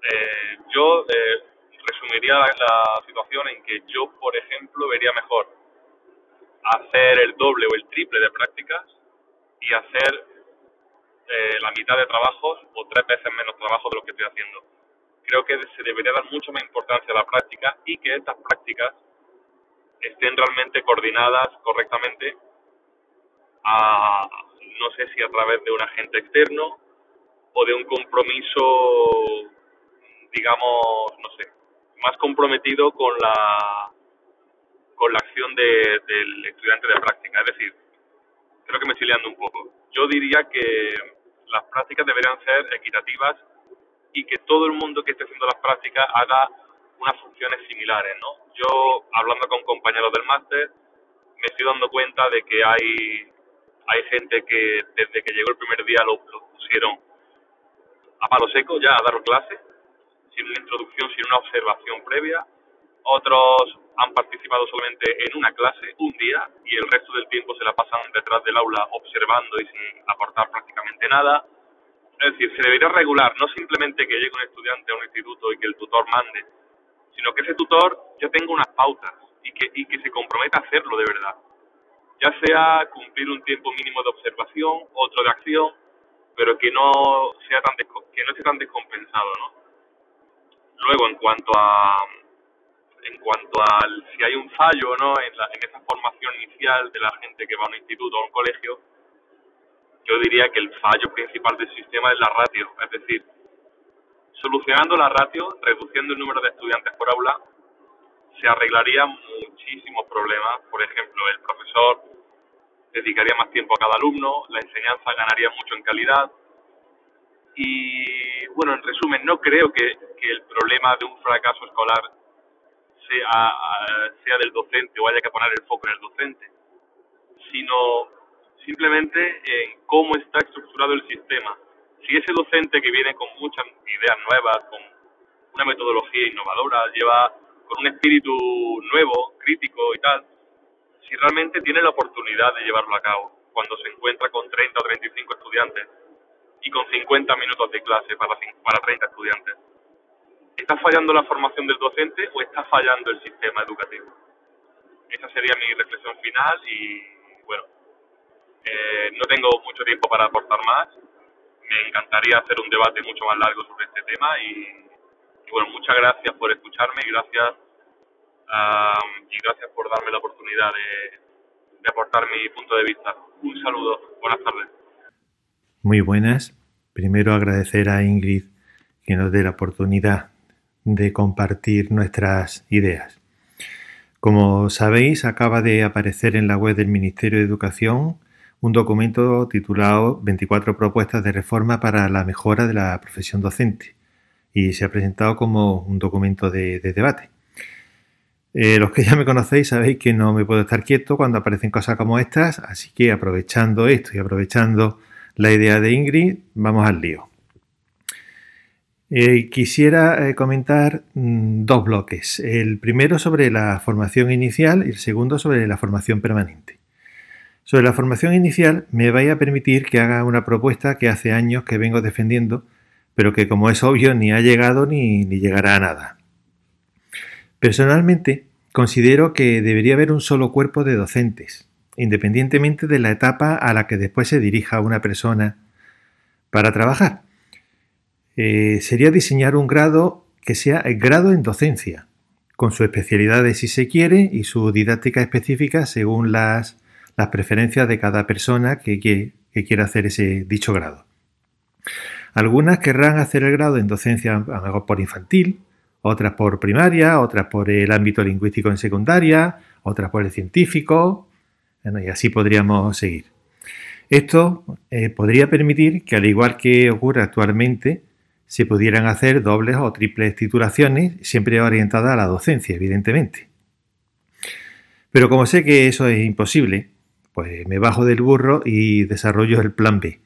[SPEAKER 19] Eh, yo eh, resumiría la, situación en que yo, por ejemplo, vería mejor hacer el doble o el triple de prácticas y hacer eh, la mitad de trabajos o tres veces menos trabajo de lo que estoy haciendo. Creo que se debería dar mucho más importancia a la práctica y que estas prácticas estén realmente coordinadas correctamente a, no sé si a través de un agente externo o de un compromiso, digamos, no sé, más comprometido con la con la acción de, del estudiante de práctica. Es decir, creo que me estoy liando un poco. Yo diría que las prácticas deberían ser equitativas y que todo el mundo que esté haciendo las prácticas haga unas funciones similares, ¿no? Yo, hablando con compañeros del máster, me estoy dando cuenta de que hay, hay gente que desde que llegó el primer día lo, pusieron a palo seco ya a dar clase, sin una introducción, sin una observación previa. Otros han participado solamente en una clase un día y el resto del tiempo se la pasan detrás del aula observando y sin aportar prácticamente nada. Es decir, se debería regular, no simplemente que llegue un estudiante a un instituto y que el tutor mande, sino que ese tutor ya tenga unas pautas y que, y que se comprometa a hacerlo de verdad. Ya sea cumplir un tiempo mínimo de observación, otro de acción, pero que no sea tan que no esté tan descompensado, ¿no? Luego, en cuanto a en cuanto al si hay un fallo no en, la, en esa formación inicial de la gente que va a un instituto o a un colegio, yo diría que el fallo principal del sistema es la ratio, es decir, solucionando la ratio, reduciendo el número de estudiantes por aula, se arreglarían muchísimos problemas. Por ejemplo, el profesor dedicaría más tiempo a cada alumno, la enseñanza ganaría mucho en calidad. Y bueno, en resumen, no creo que, que el problema de un fracaso escolar sea, sea del docente o haya que poner el foco en el docente, sino simplemente en cómo está estructurado el sistema. Si ese docente que viene con muchas ideas nuevas, con una metodología innovadora, lleva con un espíritu nuevo, crítico y tal, si realmente tiene la oportunidad de llevarlo a cabo, cuando se encuentra con 30 o 35 estudiantes y con 50 minutos de clase para, para 30 estudiantes ¿Está fallando la formación del docente o está fallando el sistema educativo? Esa sería mi reflexión final y bueno, eh, no tengo mucho tiempo para aportar más. Me encantaría hacer un debate mucho más largo sobre este tema y, bueno, muchas gracias por escucharme y gracias y gracias por darme la oportunidad de, de aportar mi punto de vista. Un saludo, buenas tardes.
[SPEAKER 20] Muy buenas. Primero agradecer a Ingrid que nos dé la oportunidad de compartir nuestras ideas. Como sabéis, acaba de aparecer en la web del Ministerio de Educación un documento titulado 24 propuestas de reforma para la mejora de la profesión docente y se ha presentado como un documento de, debate. Eh, los que ya me conocéis sabéis que no me puedo estar quieto cuando aparecen cosas como estas, así que aprovechando esto y aprovechando la idea de Ingrid, vamos al lío. Eh, quisiera eh, comentar mm, dos bloques. El primero sobre la formación inicial y el segundo sobre la formación permanente. Sobre la formación inicial me vaya a permitir que haga una propuesta que hace años que vengo defendiendo, pero que como es obvio ni ha llegado ni, ni llegará a nada. Personalmente, considero que debería haber un solo cuerpo de docentes, independientemente de la etapa a la que después se dirija una persona para trabajar. Eh, sería diseñar un grado que sea el grado en docencia, con su especialidad de si se quiere y su didáctica específica según las, preferencias de cada persona que, que, quiera hacer ese dicho grado. Algunas querrán hacer el grado en docencia por infantil, otras por primaria, otras por el ámbito lingüístico en secundaria, otras por el científico, y así podríamos seguir. Esto eh, podría permitir que, al igual que ocurre actualmente, se pudieran hacer dobles o triples titulaciones, siempre orientadas a la docencia, evidentemente. Pero como sé que eso es imposible, pues me bajo del burro y desarrollo el plan B.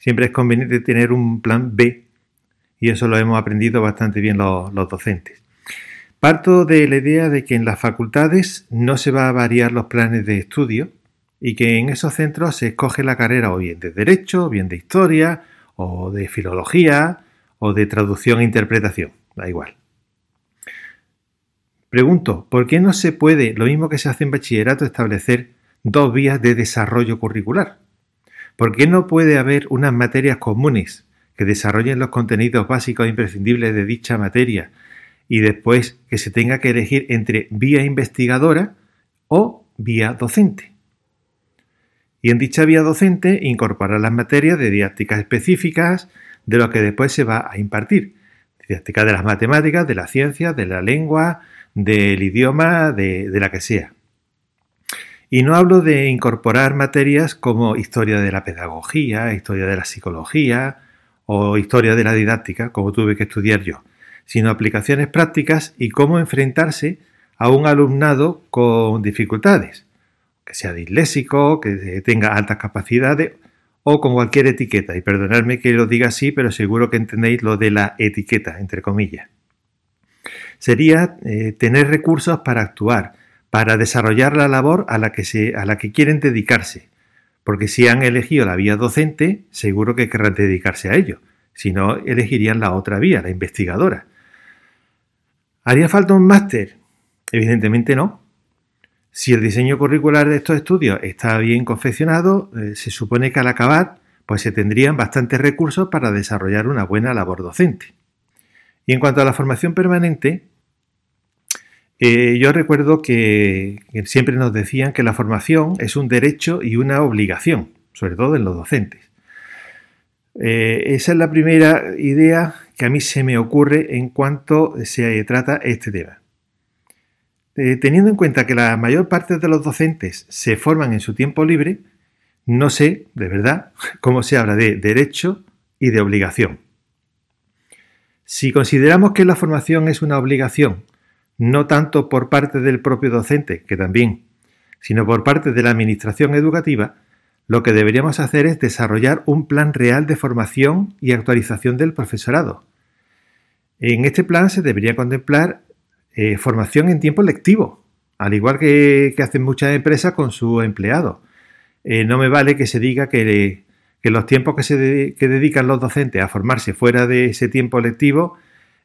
[SPEAKER 20] Siempre es conveniente tener un plan B y eso lo hemos aprendido bastante bien los, docentes. Parto de la idea de que en las facultades no se va a variar los planes de estudio y que en esos centros se escoge la carrera o bien de Derecho, o bien de Historia, o de Filología, o de Traducción e Interpretación, da igual. Pregunto, ¿por qué no se puede, lo mismo que se hace en bachillerato, establecer dos vías de desarrollo curricular? ¿Por qué no puede haber unas materias comunes que desarrollen los contenidos básicos e imprescindibles de dicha materia y después que se tenga que elegir entre vía investigadora o vía docente? Y en dicha vía docente incorporar las materias de didácticas específicas de lo que después se va a impartir. Didáctica de las matemáticas, de las ciencias, de la lengua, del idioma, de, la que sea. Y no hablo de incorporar materias como historia de la pedagogía, historia de la psicología o historia de la didáctica, como tuve que estudiar yo, sino aplicaciones prácticas y cómo enfrentarse a un alumnado con dificultades, que sea disléxico, que tenga altas capacidades o con cualquier etiqueta. Y perdonadme que lo diga así, pero seguro que entendéis lo de la etiqueta, entre comillas sería eh, tener recursos para actuar, para desarrollar la labor a la, que quieren dedicarse. Porque si han elegido la vía docente, seguro que querrán dedicarse a ello. Si no, elegirían la otra vía, la investigadora. ¿Haría falta un máster? Evidentemente no. Si el diseño curricular de estos estudios está bien confeccionado, eh, se supone que al acabar, pues se tendrían bastantes recursos para desarrollar una buena labor docente. Y en cuanto a la formación permanente, eh, yo recuerdo que, siempre nos decían que la formación es un derecho y una obligación, sobre todo en los docentes. Eh, esa es la primera idea que a mí se me ocurre en cuanto se trata este tema. Eh, teniendo en cuenta que la mayor parte de los docentes se forman en su tiempo libre, no sé, de verdad, cómo se habla de derecho y de obligación. Si consideramos que la formación es una obligación no tanto por parte del propio docente, que también, sino por parte de la Administración educativa, lo que deberíamos hacer es desarrollar un plan real de formación y actualización del profesorado. En este plan se debería contemplar eh, formación en tiempo lectivo, al igual que, hacen muchas empresas con sus empleados. Eh, no me vale que se diga que, los tiempos que, se dedican los docentes a formarse fuera de ese tiempo lectivo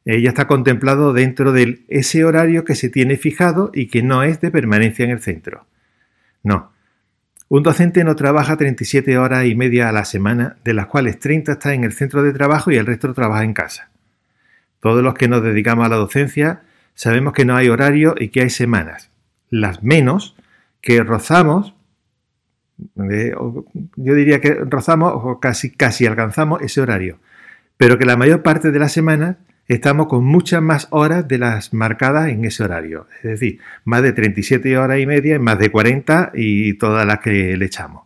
[SPEAKER 20] eh, ya está contemplado dentro de ese horario que se tiene fijado y que no es de permanencia en el centro. No. Un docente no trabaja 37 horas y media a la semana, de las cuales 30 está en el centro de trabajo y el resto trabaja en casa. Todos los que nos dedicamos a la docencia sabemos que no hay horario y que hay semanas, las menos que rozamos, eh, yo diría que rozamos o casi, casi alcanzamos ese horario, pero que la mayor parte de la semana estamos con muchas más horas de las marcadas en ese horario. Es decir, más de 37 horas y media, más de 40 y todas las que le echamos.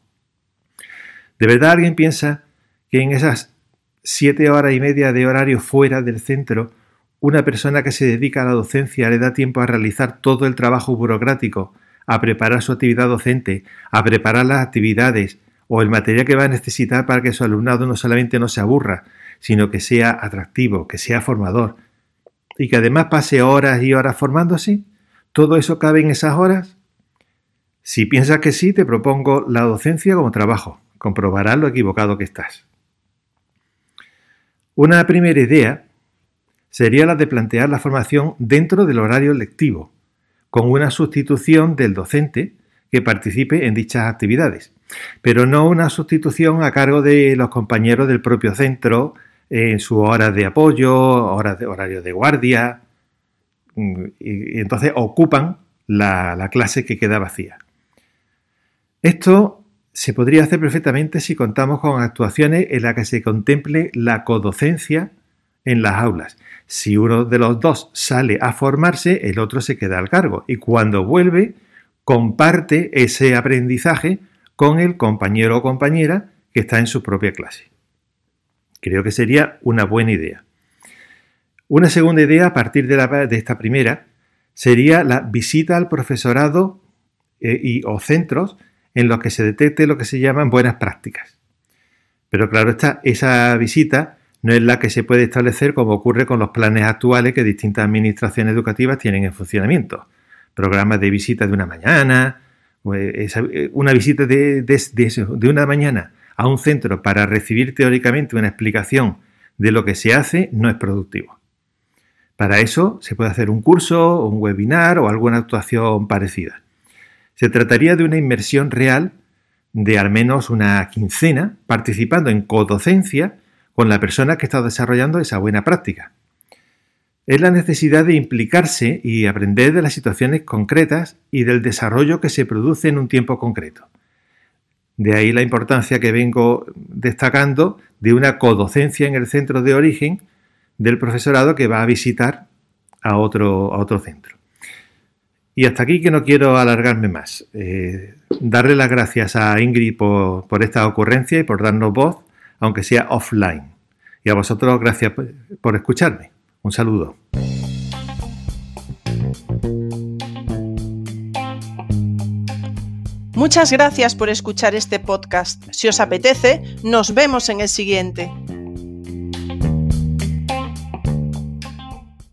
[SPEAKER 20] ¿De verdad alguien piensa que en esas 7 horas y media de horario fuera del centro, una persona que se dedica a la docencia le da tiempo a realizar todo el trabajo burocrático, a preparar su actividad docente, a preparar las actividades o el material que va a necesitar para que su alumnado no solamente no se aburra, sino que sea atractivo, que sea formador y que además pase horas y horas formándose? ¿Todo eso cabe en esas horas? Si piensas que sí, te propongo la docencia como trabajo. Comprobarás lo equivocado que estás. Una primera idea sería la de plantear la formación dentro del horario lectivo, con una sustitución del docente que participe en dichas actividades, pero no una sustitución a cargo de los compañeros del propio centro en sus horas de apoyo, horas de horario de guardia, mm, y, entonces ocupan la, la clase que queda vacía. Esto se podría hacer perfectamente si contamos con actuaciones en las que se contemple la codocencia en las aulas. Si uno de los dos sale a formarse, el otro se queda al cargo y cuando vuelve comparte ese aprendizaje con el compañero o compañera que está en su propia clase. Creo que sería una buena idea. Una segunda idea a partir de, esta primera sería la visita al profesorado eh, y, o centros en los que se detecte lo que se llaman buenas prácticas. Pero claro esa visita no es la que se puede establecer como ocurre con los planes actuales que distintas administraciones educativas tienen en funcionamiento. Programas de visita de una mañana, eh, una visita de, de una mañana a un centro para recibir teóricamente una explicación de lo que se hace no es productivo. Para eso se puede hacer un curso, un webinar o alguna actuación parecida. Se trataría de una inmersión real de al menos una quincena participando en codocencia con la persona que está desarrollando esa buena práctica. Es la necesidad de implicarse y aprender de las situaciones concretas y del desarrollo que se produce en un tiempo concreto. De ahí la importancia que vengo destacando de una codocencia en el centro de origen del profesorado que va a visitar a otro, a otro centro. Y hasta aquí que no quiero alargarme más. Eh, darle las gracias a Ingrid por, por esta ocurrencia y por darnos voz, aunque sea offline. Y a vosotros gracias por escucharme. Un saludo.
[SPEAKER 1] Muchas gracias por escuchar este podcast. Si os apetece, nos vemos en el siguiente.